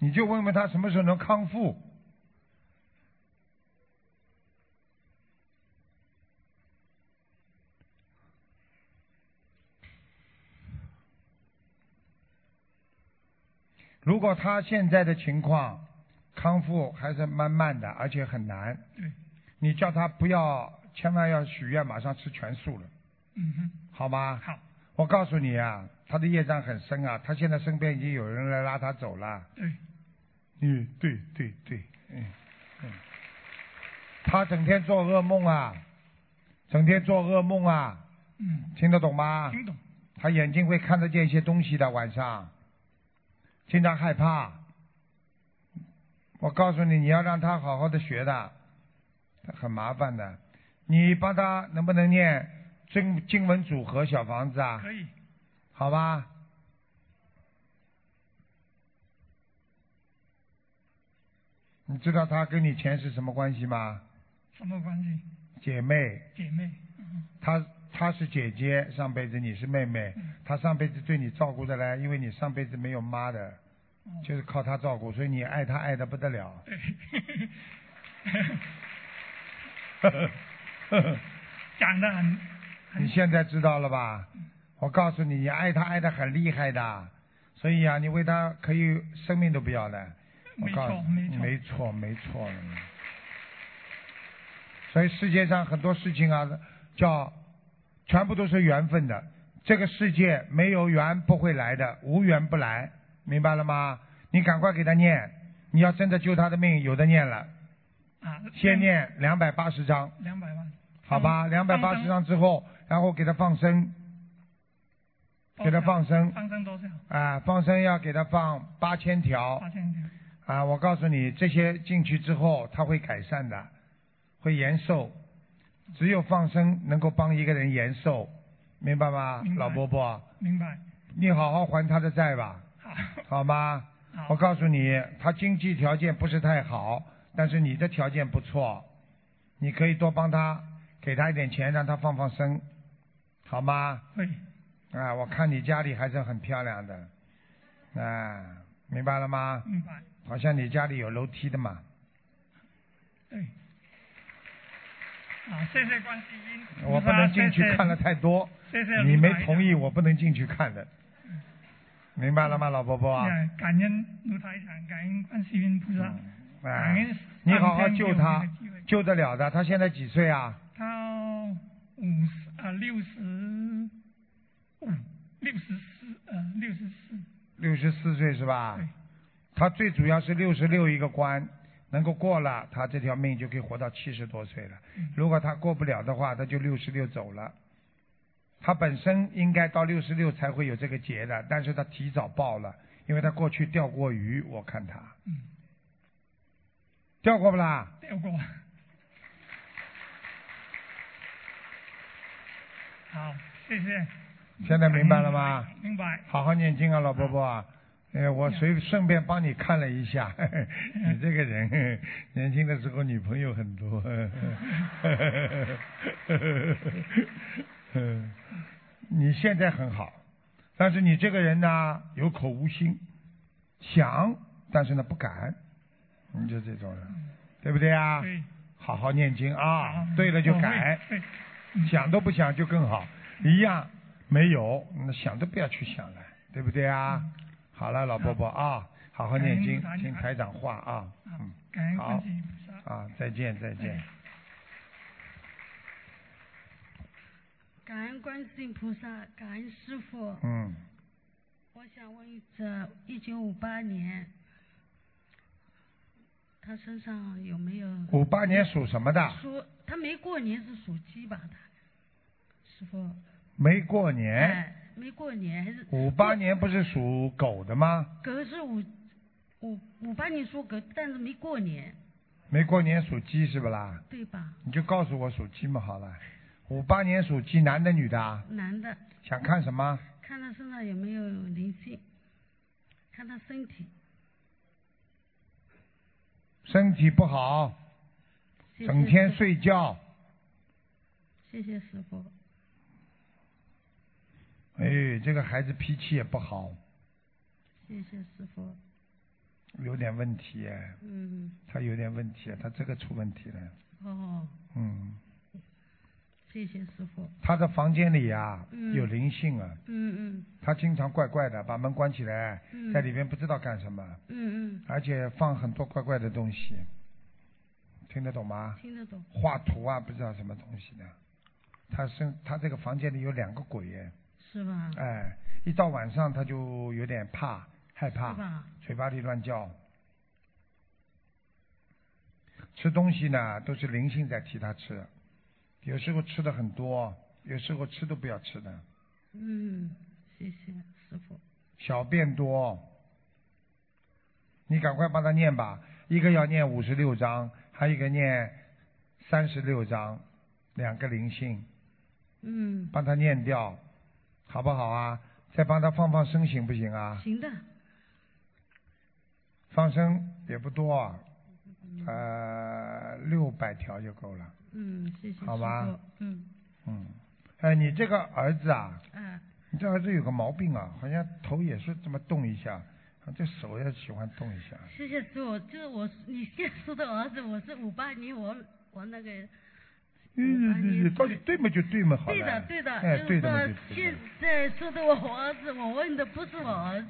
你就问问他什么时候能康复。如果他现在的情况康复还是慢慢的，而且很难，对，你叫他不要，千万要许愿，马上吃全素了，嗯哼，好吗？好，我告诉你啊，他的业障很深啊，他现在身边已经有人来拉他走了。对，嗯，对对对，嗯嗯，他整天做噩梦啊，整天做噩梦啊，嗯，听得懂吗？听懂。他眼睛会看得见一些东西的，晚上经常害怕。我告诉你，你要让他好好的学的，很麻烦的。你帮他能不能念经经文组合小房子啊？可以，好吧。你知道他跟你前世什么关系吗？什么关系？姐妹，姐妹，嗯她她是姐姐，上辈子你是妹妹，他上辈子对你照顾的嘞，因为你上辈子没有妈的，哦就是靠他照顾，所以你爱他爱的不得了。讲的很，你现在知道了吧？我告诉你，你爱他爱的很厉害的，所以啊，你为他可以生命都不要了。我没告诉错没错没错，没错。所以世界上很多事情啊，叫全部都是缘分的。这个世界没有缘不会来的，无缘不来，明白了吗？你赶快给他念，你要真的救他的命，有的念了，啊，先念两百八十章，两百万，好吧？两百八十张之后，然后给他放生，给他放生，放生多少？啊，放生要给他放八千条八千条。啊！我告诉你，这些进去之后，他会改善的，会延寿。只有放生能够帮一个人延寿，明白吗？白老伯伯，明白。你好好还他的债吧，好吗？我告诉你，他经济条件不是太好，但是你的条件不错，你可以多帮他，给他一点钱，让他放放生，好吗？会。啊，我看你家里还是很漂亮的，啊，明白了吗？明白。好像你家里有楼梯的嘛，对。啊，谢谢观世音。我不能进去看了太多，谢谢你没同意，我不能进去看的。明白了吗，老伯伯？哎感恩卢台长，感恩观世音菩萨，感你好好救他救得了的。他现在几岁啊？他五十啊六十五六十四呃六十四，六十四岁是吧对？他最主要是六十六一个关，能够过了，他这条命就可以活到七十多岁了。嗯如果他过不了的话，他就六十六走了。他本身应该到六十六才会有这个劫的，但是他提早报了，因为他过去钓过鱼，我看他嗯，钓过不啦？钓过。好，谢谢。现在明白了吗？明白。好好念经啊，老伯伯啊！呃，我随顺便帮你看了一下，你这个人 年轻的时候女朋友很多。你现在很好，但是你这个人呢，有口无心，想但是呢不敢，你就这种人，对不对啊？对。好好念经啊，对了就改，对想都不想就更好，一样没有，那想都不要去想了，对不对啊？好了，老伯伯啊，好好念经听台长话啊，嗯，感恩好观世音菩萨。啊，再见再见。感恩观世音菩萨，感恩师傅。嗯，我想问一下，一九五八年，他身上有没有？五八年属什么的？属他没过年是属鸡吧？他师傅。没过年，哎，没过年还是？五八年不是属狗的吗？狗是五五五八年属狗，但是没过年，没过年属鸡是不啦？对吧？你就告诉我属鸡嘛好了。五八年属鸡，男的女的啊？男的，想看什么？看他身上有没有灵性，看他身体。身体不好，谢谢整天睡觉。谢谢师傅。哎，这个孩子脾气也不好，谢谢师傅。有点问题哎，嗯，他有点问题，他这个出问题了。哦，嗯，谢谢师傅。他的房间里啊嗯。有灵性啊，嗯嗯。他经常怪怪的，把门关起来，嗯。在里面不知道干什么，嗯嗯，而且放很多怪怪的东西，听得懂吗？听得懂。画图啊，不知道什么东西的。他身他这个房间里有两个鬼哎，是吧？哎，一到晚上他就有点怕害怕？嘴巴里乱叫。吃东西呢都是灵性在替他吃，有时候吃的很多，有时候吃都不要吃的。嗯，谢谢师傅。小便多，你赶快帮他念吧。一个要念五十六章，还有一个念三十六章，两个灵性，嗯，帮他念掉，好不好啊？再帮他放放生行不行啊？行的。放生也不多啊，呃，六百条就够了。嗯，谢谢。好吧嗯嗯，哎，你这个儿子啊，嗯，你这儿子有个毛病啊，好像头也是这么动一下，这手也喜欢动一下。谢谢师傅。就是我你现在说的儿子，我是五八年，我我那个。嗯，对对，到底对嘛就对嘛，好了。对的，对的，哎，就是说对的现。在说的我儿子，我问的不是我儿子，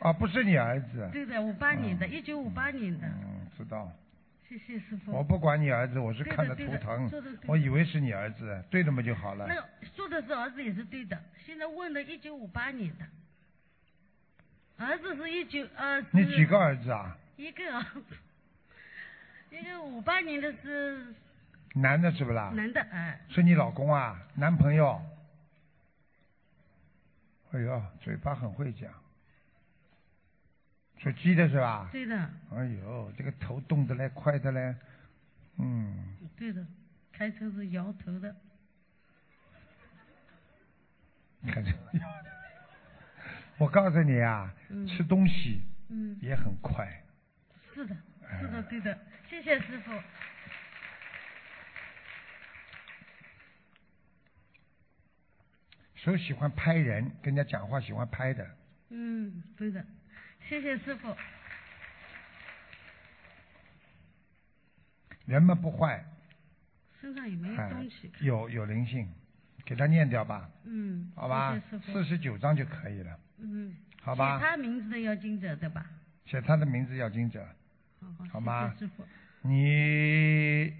啊，不是你儿子。对的，五八年的，一九五八年的，嗯，知道。谢谢师傅。我不管你儿子，我是看着对的图腾，我以为是你儿子，对的嘛就好了那。个说的是儿子也是对的，现在问的一九五八年的，儿子是一九呃。你几个儿子啊？一个儿子，一个五八年的是男的是不啦？男的，哎，是你老公啊？男朋友？哎呦，嘴巴很会讲。属鸡的是吧？对的，哎呦，这个头动得来快的嘞，嗯，对的，开车是摇头的，看这，我告诉你啊，嗯吃东西嗯，也很快。是的，哎是的，对的，谢谢师傅。手喜欢拍人，跟人家讲话喜欢拍的。嗯，对的，谢谢师傅。人嘛不坏，身上有没有哎东西？有有灵性，给他念掉吧，嗯，好吧。四十九章就可以了，嗯，好吧写他名字的要经者对吧？写他的名字要经者，好好，好吗谢谢师傅。你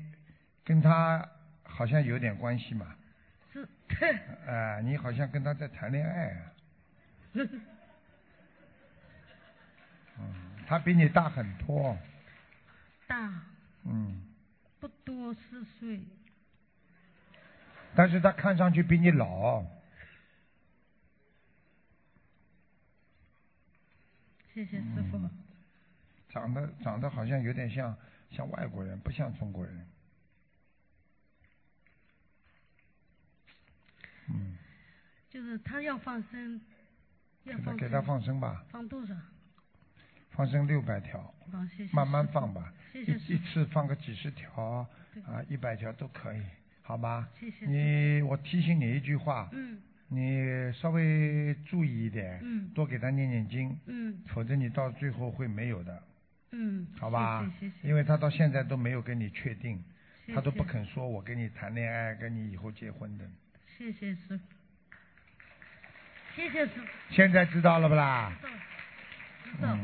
跟他好像有点关系嘛？是，哎、你好像跟他在谈恋爱啊。嗯，他比你大很多，大嗯，不多四岁，但是他看上去比你老，谢谢师傅。嗯长得长得好像有点像像外国人，不像中国人。嗯，就是他要放生，要放给他给他放生吧，放多少？放生六百条，好，谢谢。慢慢放吧，谢谢一一次放个几十条对啊，一百条都可以，好吗？谢谢你我提醒你一句话，嗯你稍微注意一点，嗯多给他念念经，嗯否则你到最后会没有的，嗯，好吧？谢谢谢谢。因为他到现在都没有跟你确定，他都不肯说我跟你谈恋爱，跟你以后结婚的。谢谢师傅，谢谢师傅。现在知道了不啦？知道，知道，嗯，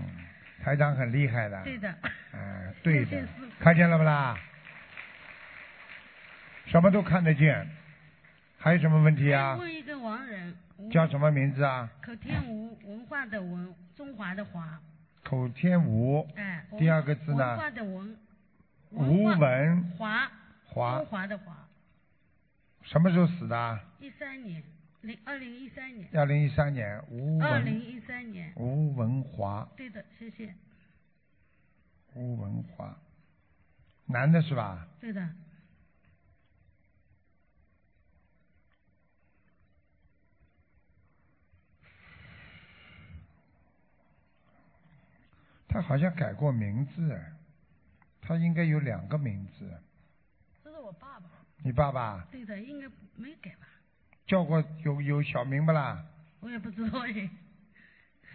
台长很厉害的。对的。嗯，对的看见了不啦？什么都看得见，还有什么问题啊？问一个亡人，叫什么名字啊？口天吴，文化的文，中华的华，口天吴。哎。第二个字呢文呢？化的文，吴文华，华中华的华，什么时候死的啊？一三年，零二零一三年，二零一三年，吴文二零一三年，吴文华，对的，谢谢，吴文华，男的是吧？对的，他好像改过名字，哎他应该有两个名字。这是我爸爸，你爸爸？对的，应该没改吧？叫过有有小明不啦？我也不知道哎，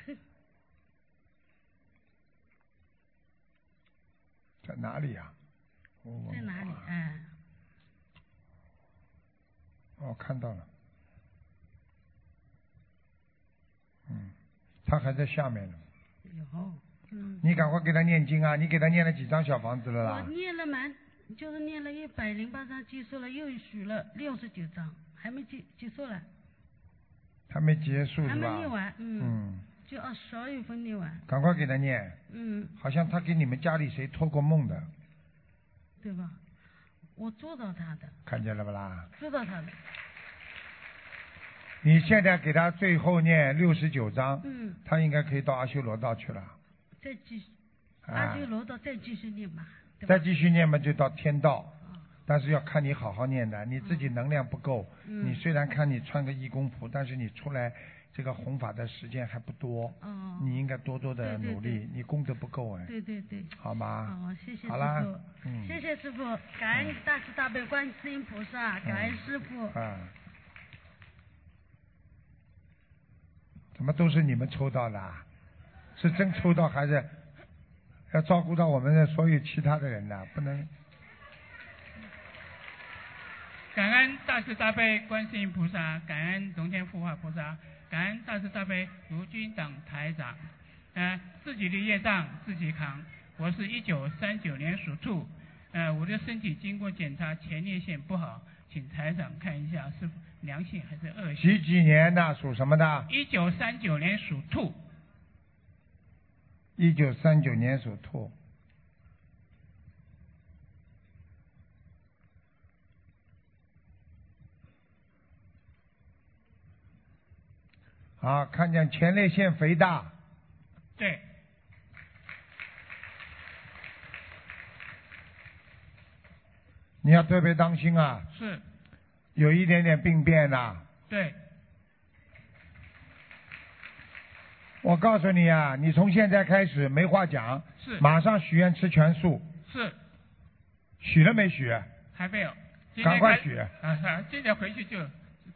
在哪里呀、在哪里？华哎，哦，看到了。嗯，他还在下面呢。有，嗯。你赶快给他念经啊！你给他念了几张小房子了我啦？念了蛮，就是念了一百零八张，结束了，又许了六十九章，还没结结束了，还没结束还是吧？没念完，嗯，嗯，就二十二月份念完，赶快给他念。嗯，好像他给你们家里谁托过梦的，对吧？我做到他的，看见了不啦？知道他的，你现在给他最后念六十九章，嗯，他应该可以到阿修罗道去了。再继续，啊阿修罗道再继续念吧再继续念嘛，就到天道。但是要看你好好念的，你自己能量不够。嗯你虽然看你穿个义工服，但是你出来这个弘法的时间还不多。哦你应该多多的努力，对你功德不够哎。对对对，好吗？好，谢谢师好啦谢谢师傅，感恩大慈大悲观世音菩萨，感恩师傅，啊。怎么都是你们抽到的啊？是真抽到还是要照顾到我们的所有其他的人呢？不能感恩大慈大悲观世音菩萨，感恩龙天护法菩萨，感恩大慈大悲卢军等台长。呃，自己的业障自己扛。我是一九三九年属兔，呃，我的身体经过检查前列腺不好，请台长看一下是良性还是恶性几性。几年的属什么的？一九三九年属兔，一九三九年属兔。啊，看见前列腺肥大，对，你要特别当心啊，是，有一点点病变呐、对，我告诉你啊，你从现在开始没话讲，是。马上许愿吃全素，是，许了没许？还没有。赶快许。啊啊！今天回去就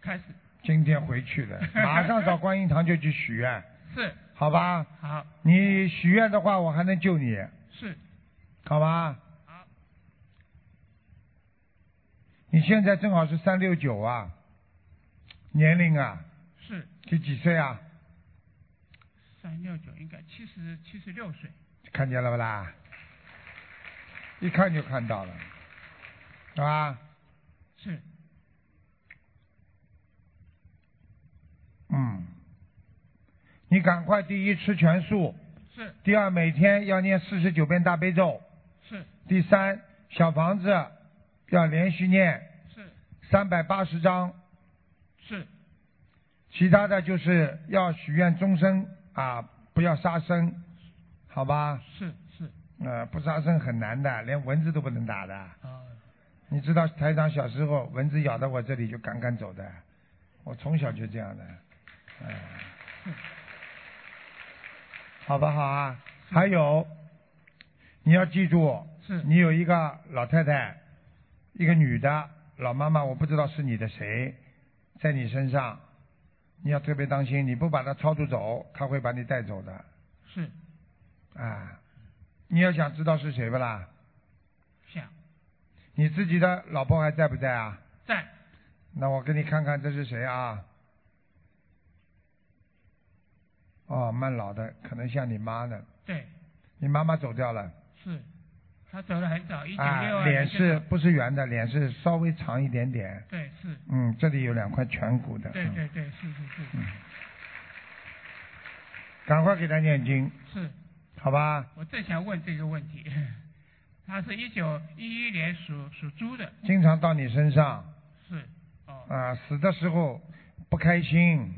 开始。今天回去了，马上找观音堂就去许愿，是，好吧？好，你许愿的话，我还能救你，是，好吧？好。你现在正好是三六九啊，年龄啊，是几几岁啊？三六九应该七十七十六岁。看见了不啦？一看就看到了，是吧？是。嗯，你赶快第一吃全素，是。第二每天要念四十九遍大悲咒，是。第三小房子要连续念，是。三百八十章，是。其他的就是要许愿终身啊，不要杀生，好吧？是是。呃，不杀生很难的，连蚊子都不能打的。啊。你知道台长小时候蚊子咬到我这里就赶赶走的，我从小就这样的。哎，好不好啊？还有，你要记住，是你有一个老太太，一个女的老妈妈，我不知道是你的谁，在你身上，你要特别当心，你不把她超度走，她会把你带走的。是。啊，你要想知道是谁不啦？想。你自己的老婆还在不在啊？在。那我给你看看这是谁啊？哦，蛮老的，可能像你妈的。对。你妈妈走掉了。是，她走的很早，一九啊六，二脸是不是圆的？脸是稍微长一点点。对，是。嗯，这里有两块颧骨的。嗯对对对，是是是。嗯。赶快给他念经。是。好吧。我正想问这个问题，他是一九一一年属属猪的。经常到你身上。是。哦。啊，死的时候不开心，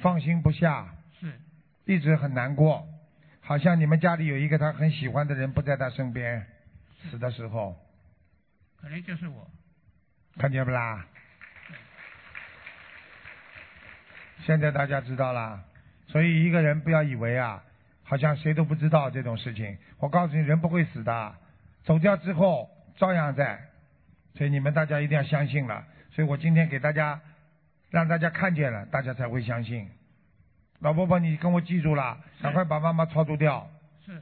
放心不下。是。一直很难过，好像你们家里有一个他很喜欢的人不在他身边，死的时候，可能就是我。看见不啦？现在大家知道了，所以一个人不要以为啊，好像谁都不知道这种事情。我告诉你，人不会死的，走掉之后照样在，所以你们大家一定要相信了。所以我今天给大家，让大家看见了，大家才会相信。老婆婆，你跟我记住了，赶快把妈妈超度掉。是。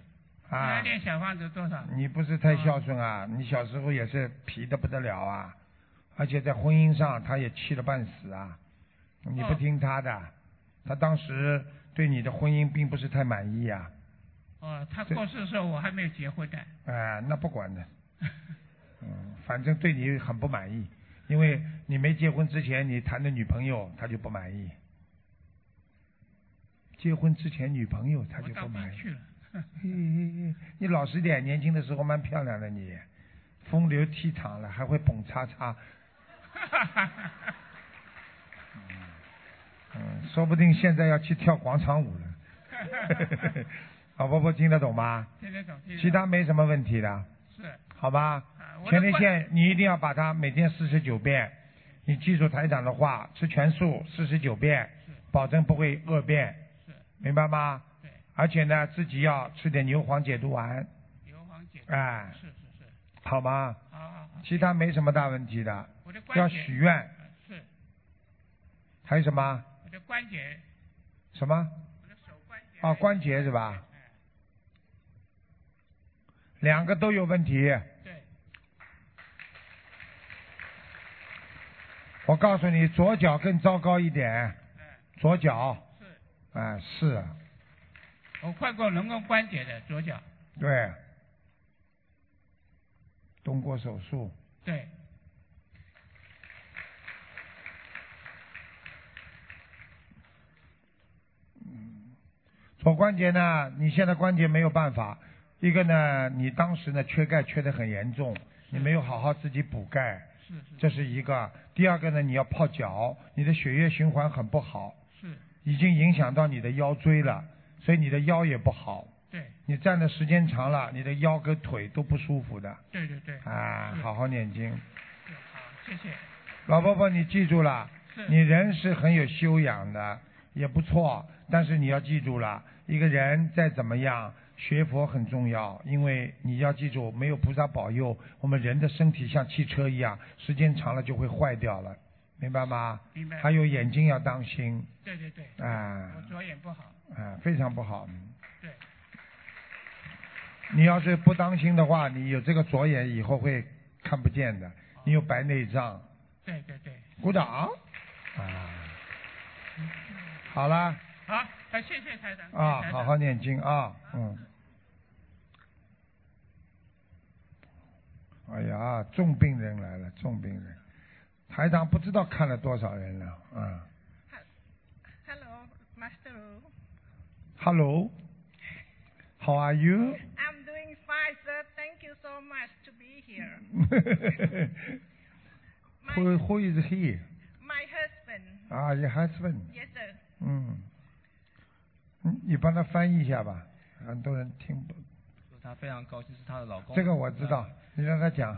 啊那。念小房子多少？你不是太孝顺啊！你小时候也是皮的不得了啊，而且在婚姻上他也气得半死啊！你不听他的，他当时对你的婚姻并不是太满意啊。哦，他过世的时候我还没有结婚的。哎、那不管的，嗯，反正对你很不满意，因为你没结婚之前你谈的女朋友他就不满意，结婚之前女朋友他就不满意。你老实点，年轻的时候蛮漂亮的你，风流倜傥了，还会蹦叉叉。嗯，说不定现在要去跳广场舞了。老婆婆听得懂吗？听得懂。其他没什么问题的，是。好吧？前列关腺你一定要把它每天四十九遍，你记住台长的话，吃全素四十九遍，保证不会恶变。是。明白吗？对。而且呢，自己要吃点牛黄解毒丸。牛黄解毒。哎。是是是。好吗？好好好。其他没什么大问题的我的，关要许愿。是。还有什么？我的关节，什么？我的手关节。啊，关节是吧？两个都有问题。对。我告诉你，左脚更糟糕一点。左脚。是。啊，我换过人工关节的左脚。对。动过手术。对。左关节呢，你现在关节没有办法。一个呢，你当时呢缺钙缺的很严重，你没有好好自己补钙，是是。这是一个。第二个呢，你要泡脚，你的血液循环很不好，是。已经影响到你的腰椎了，所以你的腰也不好。对。你站的时间长了，你的腰跟腿都不舒服的。对对对。啊，好好念经。是好，谢谢。老婆婆，你记住了，是你人是很有修养的，也不错。但是你要记住了，一个人再怎么样，学佛很重要，因为你要记住，没有菩萨保佑，我们人的身体像汽车一样，时间长了就会坏掉了，明白吗？明白还有眼睛要当心，对对对。啊我左眼不好。啊，非常不好。对。你要是不当心的话，你有这个左眼以后会看不见的，你有白内障。对对对。鼓掌。啊，好了。好，啊，谢谢台长。啊，好好念经啊，嗯。哎呀，重病人来了，重病人，台长不知道看了多少人了，啊。Hello, Master. Hello，How are you？I'm doing fine, sir. Thank you so much to be here. who Who is he？My husband. 啊，your husband。Yes, sir. 嗯，嗯你帮他翻译一下吧，很多人听不。说她非常高兴是她的老公。这个我知道，你让他讲。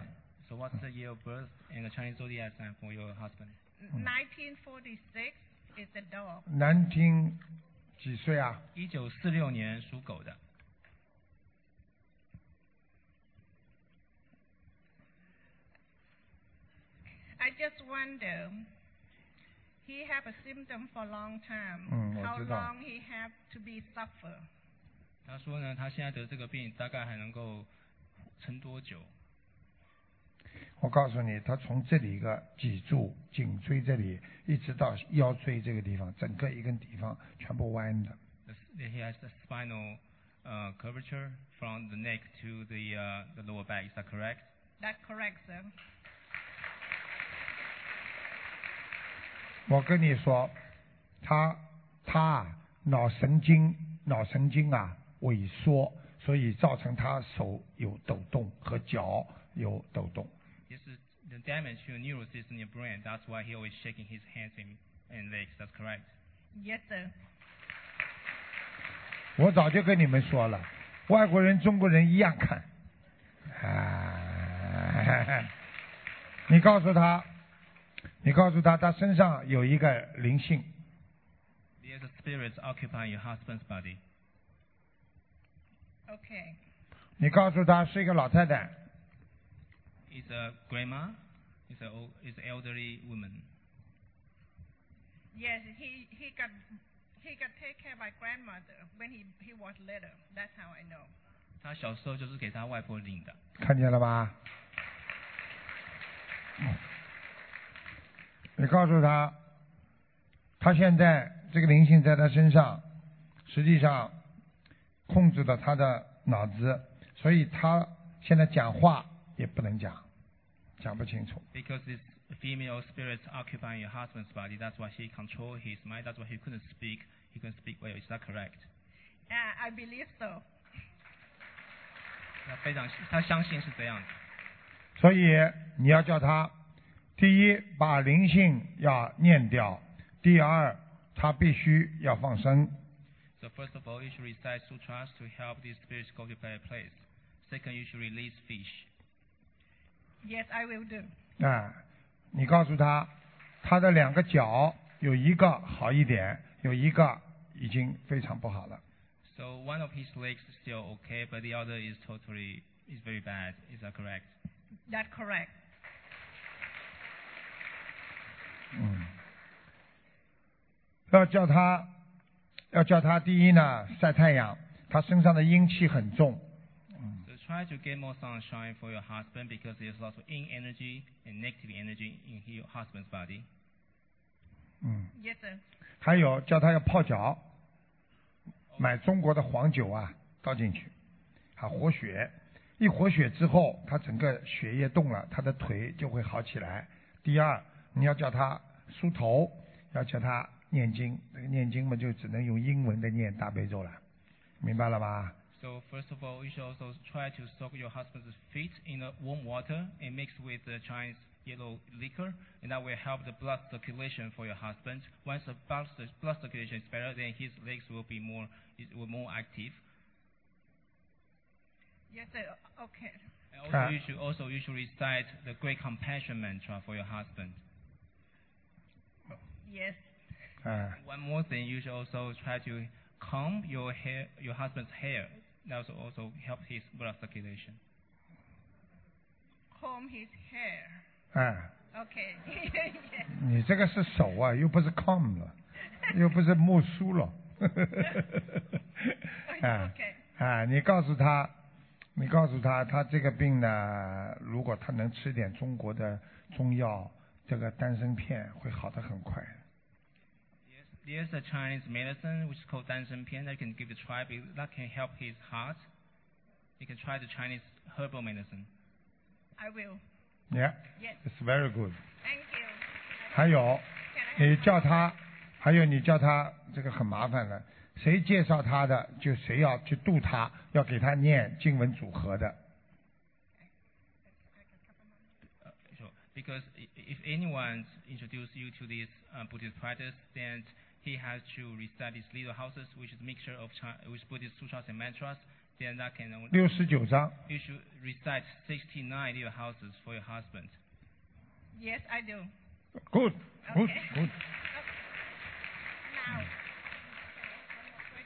So what's the year of birth and the Chinese zodiac sign for your husband? 1946 is a dog. 南京几岁啊？一九四六年属狗的。 I just wonder. He have a symptom for a long time. 嗯，我 How 知道。 long he have to be suffer? 他说呢，他现在得这个病大概还能够撑多久？ 我告诉你，他从这里一个脊柱、颈椎这里，一直到腰椎这个地方，整个一根地方全部弯的。He has the spinal uh, curvature from the neck to the uh, the lower back. Is that correct? That's correct, sir. 我跟你说，他他脑神经脑神经啊萎缩，所以造成他手有抖动和脚有抖动。The damage to your neural system in your brain. That's why he always shaking his hands and, and legs. That's correct. Yes, sir. 我早就跟你们说了，外国人、中国人一样看。啊，你告诉他，你告诉他，他身上有一个灵性，There's a spirit occupying your husband's body. Okay. 你告诉他是一个老太太，It's a grandma. It's a it's an elderly woman. Yes, he he got he got taken care by grandmother when he he was little. That's how I know. 他小时候就是给他外婆领的。看见了吧？你告诉他，他现在这个灵性在他身上，实际上控制了他的脑子，所以他现在讲话也不能讲，讲不清楚。Because this female spirit occupying your husband's body, that's why she control his mind. That's why he couldn't speak. He couldn't speak well. Is that correct? Yeah, I believe so. 他非常，他相信是这样的。所以你要叫他，第一把灵性要念掉，第二他必须要放生。So first of all, you should recite sutras to help these spirits go to better place. Second, you should release fish. Yes, I will do. 啊，你告诉他，他的两个脚有一个好一点，有一个已经非常不好了。So one of his legs is still okay, but the other is totally is very bad. Is that correct? That's correct. 嗯，要叫他，要叫他第一呢晒太阳，他身上的阴气很重。Try to get more sunshine for your husband because there's lots of yin energy and negative energy in your husband's body. 嗯，Yes, sir. 还有叫他要泡脚，买中国的黄酒啊倒进去，啊活血，一活血之后，他整个血液动了，他的腿就会好起来。第二，你要叫他梳头，要叫他念经，这个念经嘛就只能用英文的念大悲咒了，明白了吗？So first of all, you should also try to soak your husband's feet in the warm water and mix with the Chinese yellow liquor, and that will help the blood circulation for your husband. Once the blood, blood circulation is better, then his legs will be more will more active. Yes, sir. Okay. And also, you should also you should recite the Great Compassion mantra for your husband. Yes. Uh. 啊，One more thing, you should also try to comb your hair, your husband's hair. That will also help his blood circulation. Comb his hair. 哎，Okay. yes. 你这个是手啊，又不是 com 了，又不是木梳了。啊 Okay. 啊，你告诉他，你告诉他，他这个病呢，如果他能吃点中国的中药，这个丹参片会好的很快。There's a Chinese medicine which is called Danshen Pian that you can give a try. be- That can help his heart. You can try the Chinese herbal medicine. I will. Yeah, Yes. it's very good。 Thank you. 还有，你叫他，还有你叫他，这个很麻烦的。谁介绍他的，就谁要去度他，要给他念经文组合的。 Sure. Because i- if anyone introduce you to this uh, Buddhist practice, then he has to recite these little houses, which is mixture of Chi- with Buddhist sutras and mantras. Then that can only- 六十九章，You should recite 69 little houses for your husband. Yes, I do. good good good。Now.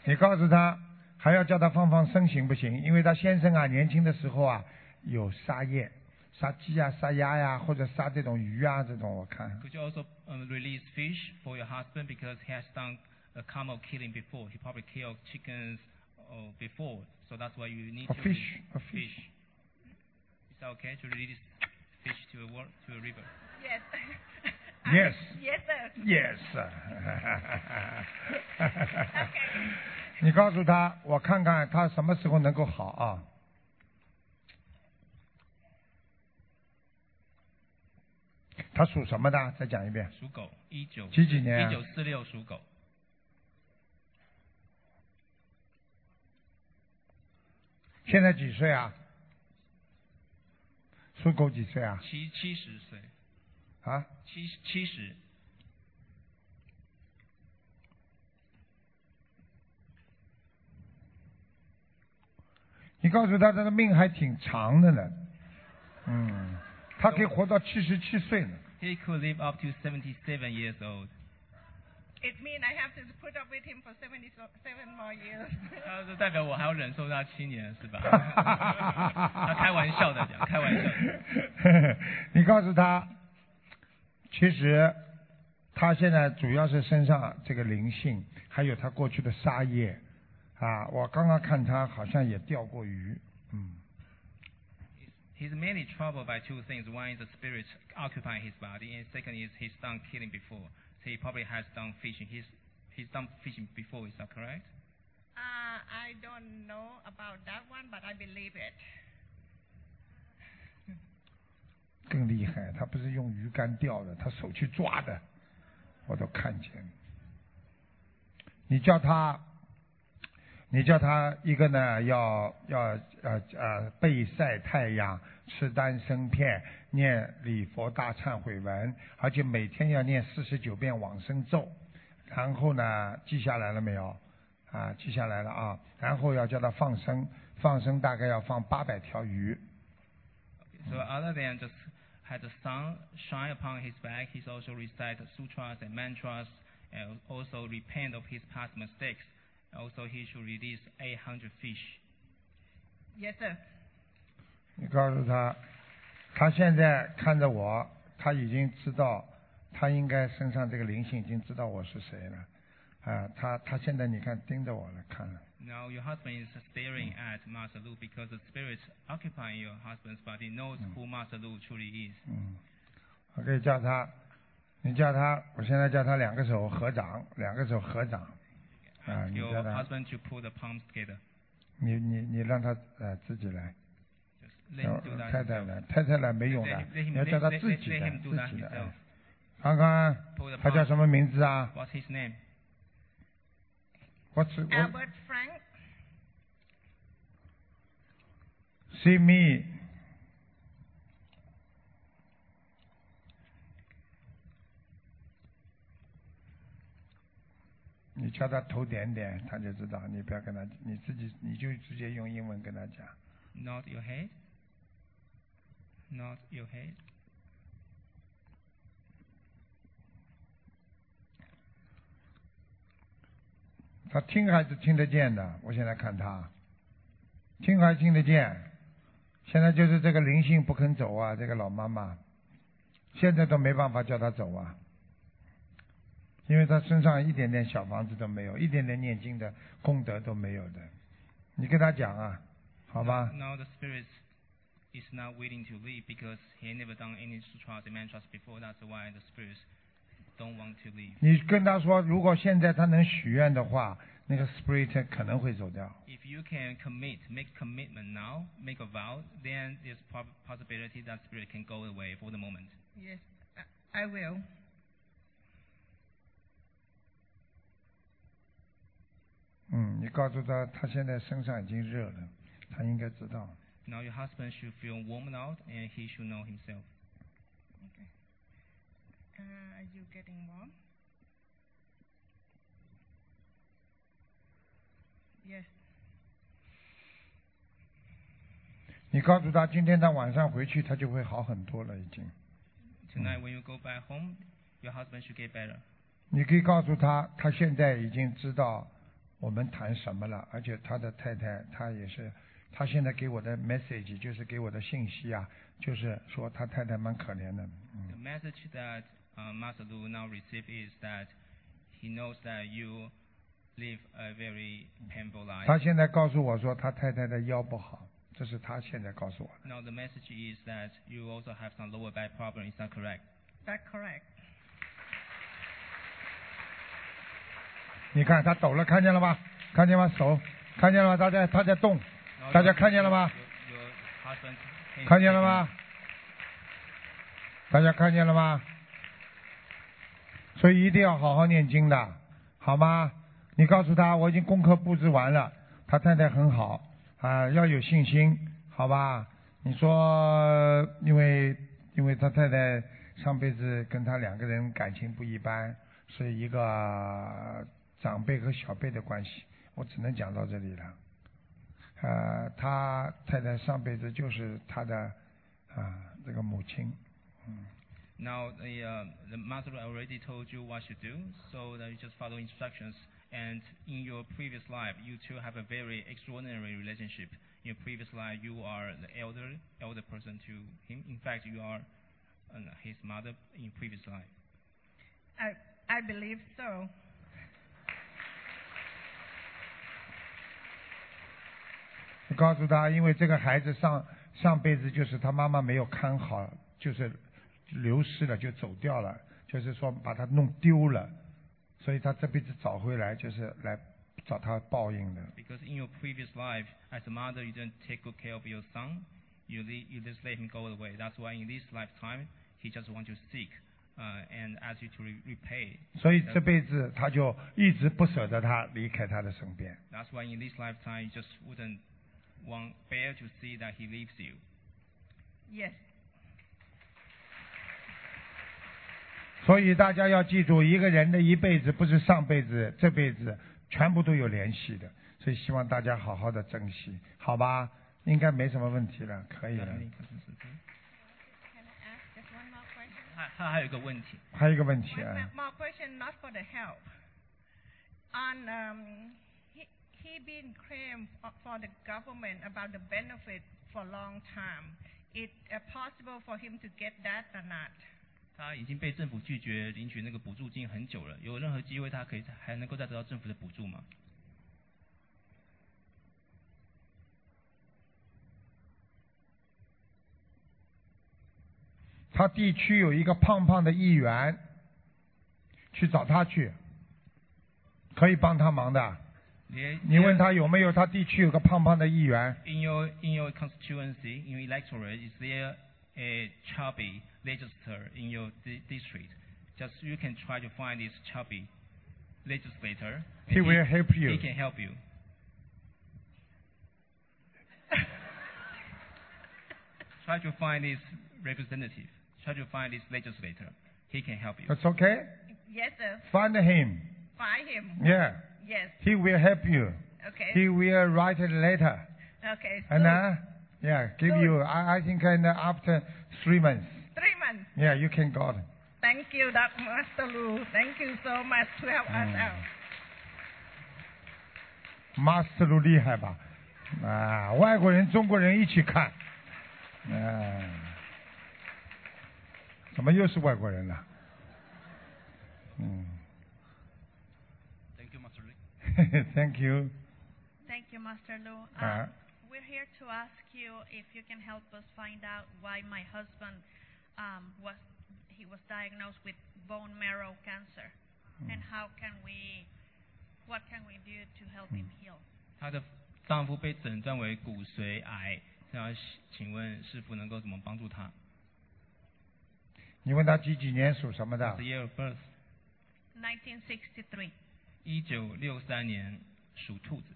你告诉他，还要叫他放放生行不行？因为他先生啊，年轻的时候啊，有杀业，杀鸡啊、杀鸭呀、或者杀这种鱼啊，这种我看。Could you also um, release fish for your husband because he has done a camel killing before? He probably killed chickens uh, before, so that's why you need A to fish, a fish. Is that okay to release fish to a wa- to a river? Yes. Yes. Yes, sir. Yes. 你告诉他，我看看他什么时候能够好啊？他属什么的？再讲一遍。属狗，一九几几年啊一九四六属狗，现在几岁啊？属狗几岁啊？七七十岁，啊？七七十。你告诉他，他的命还挺长的呢。嗯，他可以活到七十七岁呢。He could live up to 77 years old. It means I have to put up with him for 77 more years. 他 就代表我还要忍受他七年，是吧？他 开玩笑的讲，开玩笑的。你告诉他，其实他现在主要是身上这个灵性，还有他过去的杀业啊。我刚刚看他好像也钓过鱼，嗯，He's mainly troubled by two things. One is the spirit occupying his body, and second is he's done killing before. So he probably has done fishing. He's he's done fishing before. Is that correct? Uh, I don't know about that one, but I believe it. 更厉害。他不是用鱼竿钓的，他手去抓的，我都看见。你叫他， 你叫他一个呢，要要呃呃背晒太阳，吃丹参片，念礼佛大忏悔文，而且每天要念四十九遍往生咒，然后呢记下来了没有？啊，记下来了啊，然后要叫他放生，放生大概要放八百条鱼。So other than just had the sun shine upon his back, he's also recite sutras and mantras, and also repent of his past mistakes. Also, he should release 800 fish. Yes, sir. 你告诉他，他现在看着我，他已经知道，他应该身上这个灵性已经知道我是谁了，啊，他他现在你看盯着我了，看了， Now your husband is staring at Master Lu because the spirit occupying your husband's body knows who Master Lu truly is. 嗯，我可以叫他，你叫他，我现在叫他两个手合掌，两个手合掌， 啊，你 Your 叫他，husband to pull the palms together. 你你你让他呃自己来，Let him do that 太太 himself. 来，太太来没用 Let 的你要叫他 let- 自 let- 己 let 来，him do 自 that 己来 himself.，哎看看 Pull the 他叫.什么名字啊？What's his name? 我只我 Albert Frank. See me。你叫他头点点，他就知道。你不要跟他，你自己你就直接用英文跟他讲。Not your head. Not your head. 他听还是听得见的，我现在看他，听还听得见。现在就是这个灵性不肯走啊，这个老妈妈，现在都没办法叫他走啊，因为他身上一点点小房子都没有，一点点念经的功德都没有的。你跟他讲啊，好吧？Now the spirit is not willing to leave because he never done any sutras and mantras before. That's why the spirit don't want to leave. 你跟他说，如果现在他能许愿的话，那个 spirit 可能会走掉。If you can commit, make commitment now, make a vow, then there's possibility that spirit can go away for the moment. Yes, I will. 嗯，你告诉他，他现在身上已经热了，他应该知道。Now your husband should feel warmed out and he should know himself. Okay. Uh, are you getting warm? Yes. 你告诉他，今天他晚上回去，他就会好很多了，已经。Tonight when you go back home, your husband should get better. 你可以告诉他，他现在已经知道我们谈什么了，而且他的太太，他也是，他现在给我的 message 就是给我的信息啊，就是说他太太蛮可怜的，The message that uh, Master Lu now received is that he knows that you live a very painful life. 他现在告诉我说他太太的腰不好，这是他现在告诉我的。Now the message is that you also have some lower back problem. Is that correct? That's correct. 你看他抖了，看见了吧？看见吗？手看见了吗？他在他在动，大家看见了吗？看见了吗？大家看见了吗？所以一定要好好念经的，好吗？你告诉他，我已经功课布置完了，他太太很好啊，要有信心，好吧？你说，因为因为他太太上辈子跟他两个人感情不一般，是一个 长辈和小辈的关系，我只能讲到这里了。呃，他太太上辈子就是他的啊这个母亲，嗯。 Now the uh, the master already told you what to do, so that you just follow instructions. And in your previous life, you two have a very extraordinary relationship. In your previous life, you are the elder elder person to him. In fact, you are uh, his mother in previous life. I I believe so. 你告诉他，因为这个孩子上上辈子就是他妈妈没有看好，就是流失了，就走掉了，就是说把他弄丢了，所以他这辈子找回来就是来找他报应的。Because in your previous life, as a mother, you didn't take good care of your son. You leave, you just let him go away. That's why in this lifetime, he just want to seek uh, and ask you to re- repay. 所以这辈子他就一直不舍得他离开他的身边。That's why in this lifetime, you just wouldn't want bear to see that he leaves you. Yes. 所以大家要记住，一个人的一辈子不是上辈子、这辈子全部都有联系的，所以希望大家好好的珍惜，好吧？应该没什么问题了，可以了。他他还有一个问题，还有一个问题啊，he been claimed for- the government about the benefit for a long time. It uh, possible for him to get that or not? 他已经被政府拒绝领取那个补助金很久了，有任何机会他可以还能够再得到政府的补助吗？他地区有一个胖胖的议员，去找他去，可以帮他忙的。你你问他有没有他地区有个胖胖的议员？ In your in your constituency, in your electorate, is there a chubby legislator in your di- district? Just you can try to find this chubby legislator. and He will help you. He can help you. try to find this representative. Try to find this legislator. He can help you. That's okay. Yes, sir. Find him. Find him. Yeah. Yes. He will help you. Okay. He will write a letter. Okay. And good. uh, yeah, give you. I, I think in, uh, after three months. Three months. Yeah, you can go. Thank you, Dr. Master Lu. Thank you so much to help us Mm. out. 马斯鲁厉害吧？啊，外国人、中国人一起看，啊，怎么又是外国人了？嗯 ，Thank you。 Thank you, Master Lu. Uh, Uh, we're here to ask you if you can help us find out why my husband um, was he was diagnosed with bone marrow cancer. And how can we, what can we do to help him heal? 她的丈夫被诊断为骨髓癌，想要请问师傅能够怎么帮助她你问他几几年属什么的 The？year of birth， 1963. 一九六三年属兔子。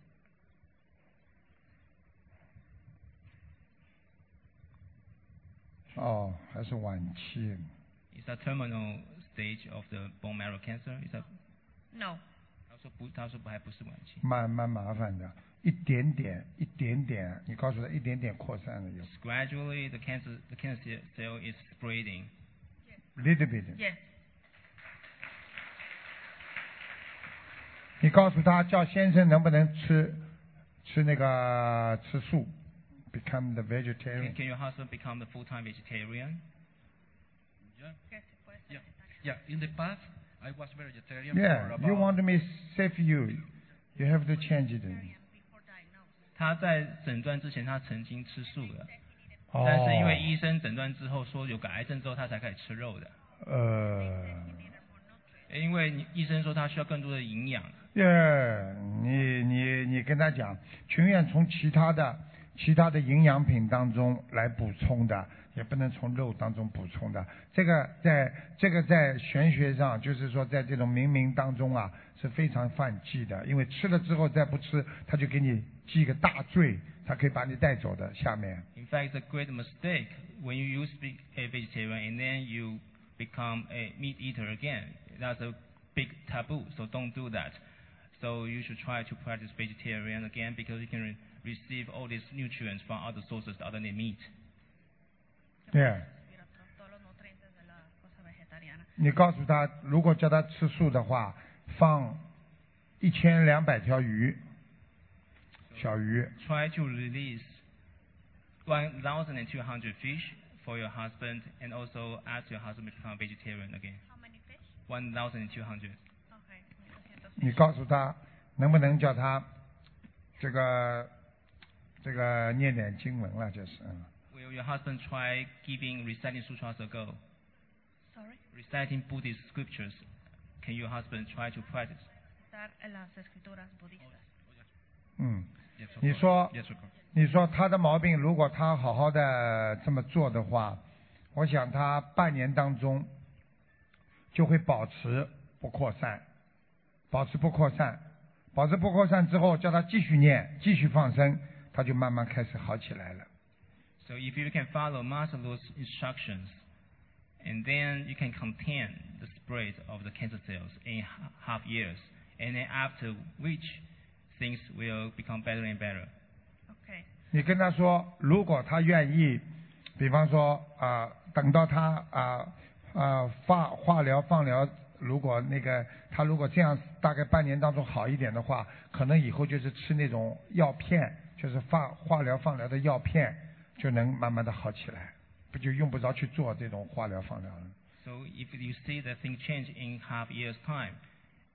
哦，还是晚期。Is that terminal stage of the bone marrow cancer? Is that？No. 他说不，他说不还不是晚期。蛮蛮麻烦的，一点点，一点点，你告诉他一点点扩散了有 Gradually, the cancer the cancer cell is spreading.，little bit。Yes. 你告诉他叫先生能不能吃吃那个吃素，become the vegetarian。can your husband become the full-time vegetarian? Yeah. Yeah. Yeah. In the past, I was vegetarian Yeah, about you want me save you, you have to change it. 他在诊断之前，他曾经吃素的，哦但是因为医生诊断之后说有个癌症之后，他才开始吃肉的。呃，因为医生说他需要更多的营养，耶，你你你跟他讲，情愿从其他的其他的营养品当中来补充的，也不能从肉当中补充的。这个在这个在玄学上，就是说在这种冥冥当中啊，是非常犯忌的，因为吃了之后再不吃，他就给你记个大罪，他可以把你带走的。下面。In fact, a great mistake when you use to be a vegetarian and then you become a meat eater again. That's a big taboo, so don't do that. So you should try to practice vegetarian again because you can re- receive all these nutrients from other sources other than meat. 对。你告诉他，如果叫他吃素的话，放一千两百条鱼，小鱼。 Try to release 1,200 fish for your husband and also ask your husband to become vegetarian again. How many fish? 1,200. 你告诉他，能不能叫他这个这个念点经文了，就是嗯。Will your husband try giving reciting sutras a go? Sorry? Reciting Buddhist scriptures. Can your husband try to practice? En las escrituras budistas. 嗯你说.你说他的毛病，如果他好好的这么做的话，我想他半年当中就会保持不扩散，保持不扩散，保持不扩散之后，叫他继续念，继续放生，他就慢慢开始好起来了。So if you can follow Master Lu's instructions, and then you can contain the spread of the cancer cells in half years, and then after which things will become better and better. Okay. 你跟他说，如果他愿意，比方说啊、等到他啊啊化化疗放疗，如果那个他如果这样大概半年当中好一点的话，可能以后就是吃那种药片，就是化化疗放疗的药片，就能慢慢的好起来，不就用不着去做这种化疗放疗了。So if you see that things change in half year's time,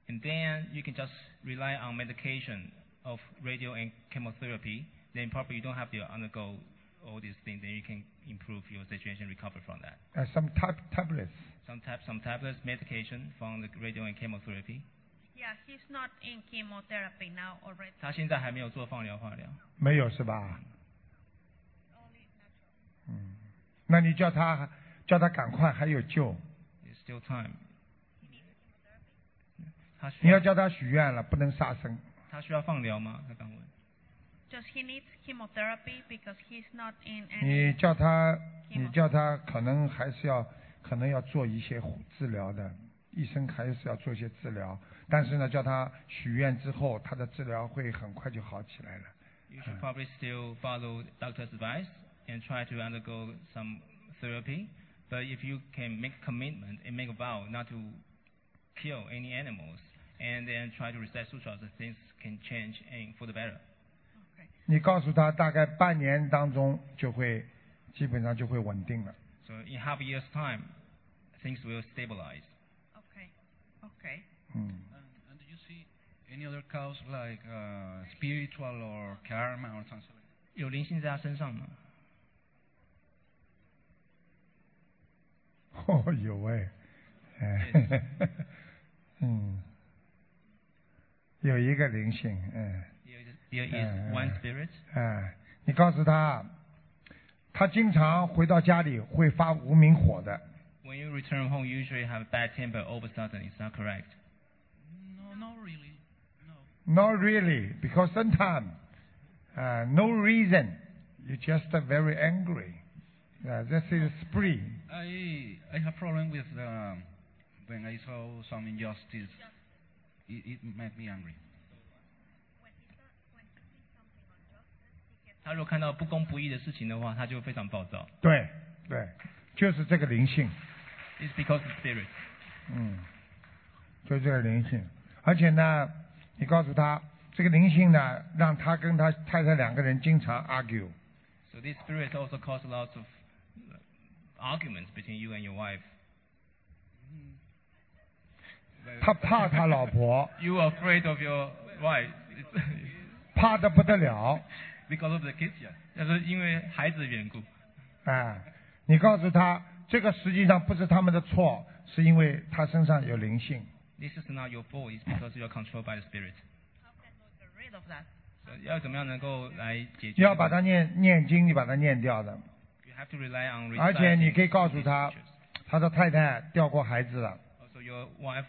and then you can just rely on medication of radio and chemotherapy, then probably you don't have to undergo all these things, then you can improve your situation, recover from that. 呃、s o m e tab tablets， Some tab, some tablets, medication from the radio and chemotherapy. Yeah, he's not in chemotherapy now already. 他现在还没有做放疗化疗。没有是吧？嗯，那你叫他叫他赶快，还有救。 There's still time. 他需你要叫他许愿了，不能杀生。他需要放疗吗？他刚问。 Does he need chemotherapy because he's not in 你 any? 叫他，你叫他可能还是要，可能要做一些治疗的，医生还是要做一些治疗。但是呢，叫他许愿之后，他的治疗会很快就好起来了。 You should probably still follow doctor's advice and try to undergo some therapy. But if you can make commitment and make a vow not to kill any animals, and then try to recite sutras, things can change and for the better. 你告诉他，大概半年当中就会，基本上就会稳定了。So in half a year's time, things will stabilize. Okay. Okay. 嗯，And, and do you see any other cause like uh, spiritual or karma or something? 有灵性在他身上吗？哦，有哎，哎，嗯，有一个灵性，嗯。There is 嗯 one spirit. 哎，你告诉他，他经常回到家里会发无名火的。 When you return home, you usually have a bad temper all of a sudden. Is that correct? No, not really. Not really, because sometimes, uh, no reason, you just uh, very angry. Uh, this is spree. I I have problem with um, when I saw some injustice. It, it made me angry. 他如果看到不公不义的事情的话，他就非常暴躁。对对，就是这个灵性，It's because of spirit. 嗯，就这个灵性。而且呢，你告诉他，这个灵性呢，让他跟他太太两个人经常 argue。So this spirit also causes lots of uh, arguments between you and your wife. 他怕他老婆，You are afraid of your wife. 怕的不得了。Because of the kids, yeah. 那是因为孩子的缘故。啊，你告诉他，这个实际上不是他们的错，是因为他身上有灵性。This is not your fault. It's because you are controlled by the spirit. Get rid of that. 要怎么样能够来解决？要把它念念经，你把它念掉的。You have to rely on 而且你可以告诉他，他的太太掉过孩子了。Also, your wife,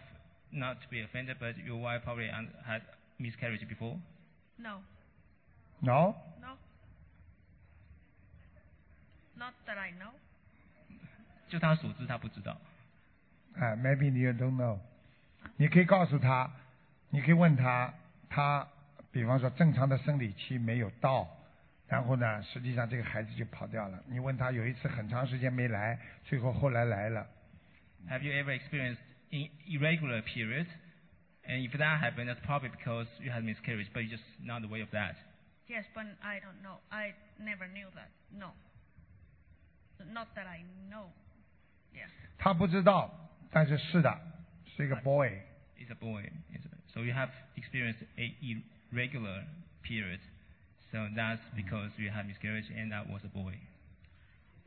not to be offended, but your wife probably had miscarriage before. No, No， no. Not that I know. 就他所知，他不知道。哎，maybe you don't know。你可以告诉他，你可以问他，他比方说正常的生理期没有到，然后呢，实际上这个孩子就跑掉了。你问他有一次很长时间没来，最后后来来了。 Have you ever experienced in irregular periods? And if that happened, that's probably because you had miscarriage, but you're just not aware of that. Yes, but I don't know. I never knew that. No. Not that I know. Yeah. 他不知道，但是是的，是一个 boy。 It's a boy. It's a- so you have experienced a irregular period. So that's because you had miscarriage, and that was a boy.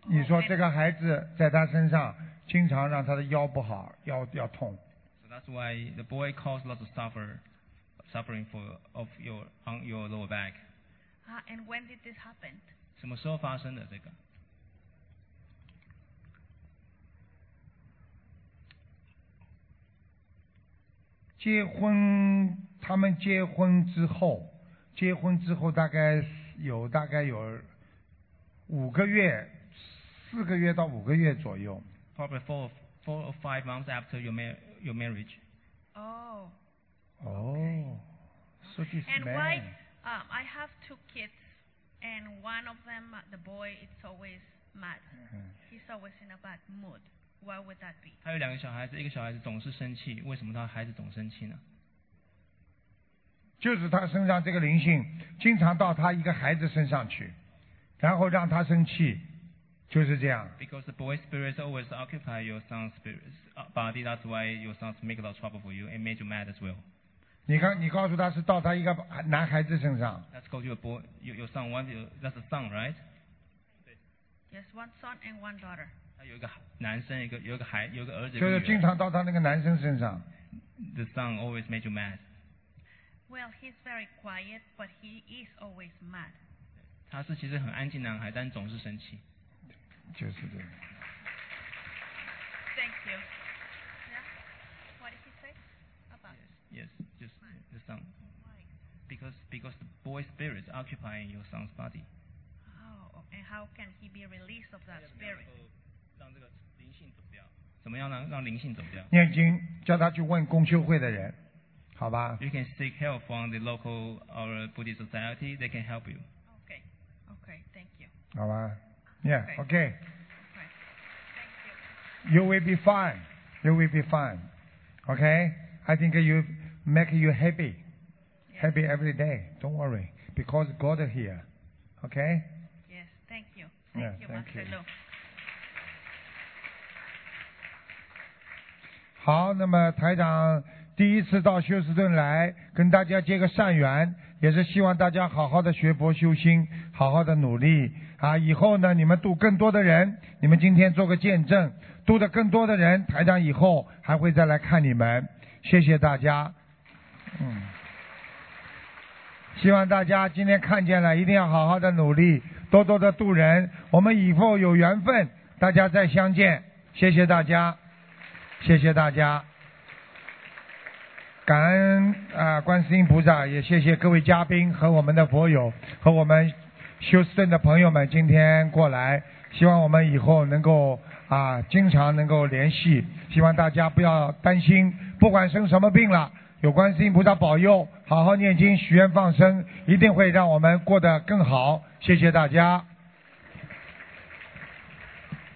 你说这个孩子在他身上经常让他的腰不好，腰要痛。 So that's why the boy caused lots of suffer, suffering for of your on your lower back. Ah, and when did this happen? 什么时候发生的这个？结婚，他们结婚之后，结婚之后大概有大概有五个月，四个月到五个月左右。Probably four, four or five months after your mar- your marriage. Oh. 哦，so this And man why? Um, I have two kids, and one of them, uh, the boy, it's always mad. He's always in a bad mood. Why would that be? 他有两个小孩子，一个小孩子总是生气，为什么他孩子总生气呢？就是他身上这个灵性经常到他一个孩子身上去，然后让他生气，就是这样。 Because the boy spirits always occupy your son's spirits, uh, body. That's why your sons make a lot of trouble for you and made you mad as well. 你看，你告诉他是到他一个男孩子身上，Let's go to your boy, your, your son. One, that's a son, right? Yes, one son and one daughter. 他有一个男生，一个有一个孩，有个儿子。就是经常到他那个男生身上。The son always made you mad. Well, he's very quiet, but he is always mad. 他是其实很安静男孩，但总是生气。就是这样。Thank you. Yes, just the son. Because because the boy spirit occupying your son's body. Oh, and how can he be released of that spirit? 让这个灵性走掉。怎么样让让灵性走掉念经，叫他去问公修会的人，好吧？ ？You can seek help from the local or Buddhist society. They can help you. Okay. Okay. Thank you. 好吧？Yeah, Okay. okay. You will be fine. You will be fine. Okay? I think you make you happy. Happy every day. Don't worry. Because God is here. Okay? Yes. Thank you. Yeah, Thank you, thank Master you. Lu. 好，那么台长第一次到休斯顿来跟大家结个善缘，也是希望大家好好的学佛修心，好好的努力啊！以后呢，你们度更多的人，你们今天做个见证，度的更多的人，台长以后还会再来看你们。谢谢大家，嗯，希望大家今天看见了，一定要好好的努力，多多的度人。我们以后有缘分，大家再相见。谢谢大家，谢谢大家。感恩啊，观世音菩萨，也谢谢各位嘉宾和我们的佛友和我们休斯顿的朋友们今天过来，希望我们以后能够啊经常能够联系，希望大家不要担心，不管生什么病了，有观世音菩萨保佑，好好念经许愿放生，一定会让我们过得更好。谢谢大家。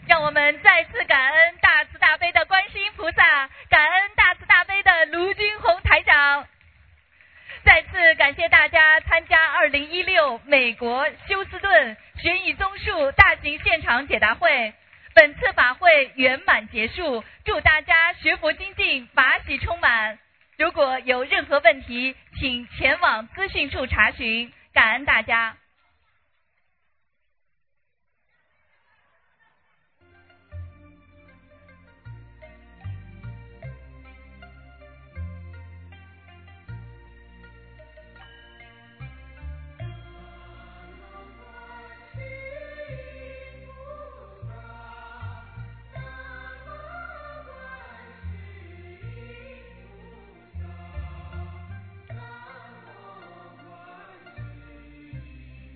让我们再次感恩大慈大悲的观世音菩萨，感恩大慈大悲的卢军红台长。再次感谢大家参加二零一六美国休斯顿悬疑综述大型现场解答会。本次法会圆满结束，祝大家学佛精进，法喜充满。如果有任何问题，请前往资讯处查询。感恩大家。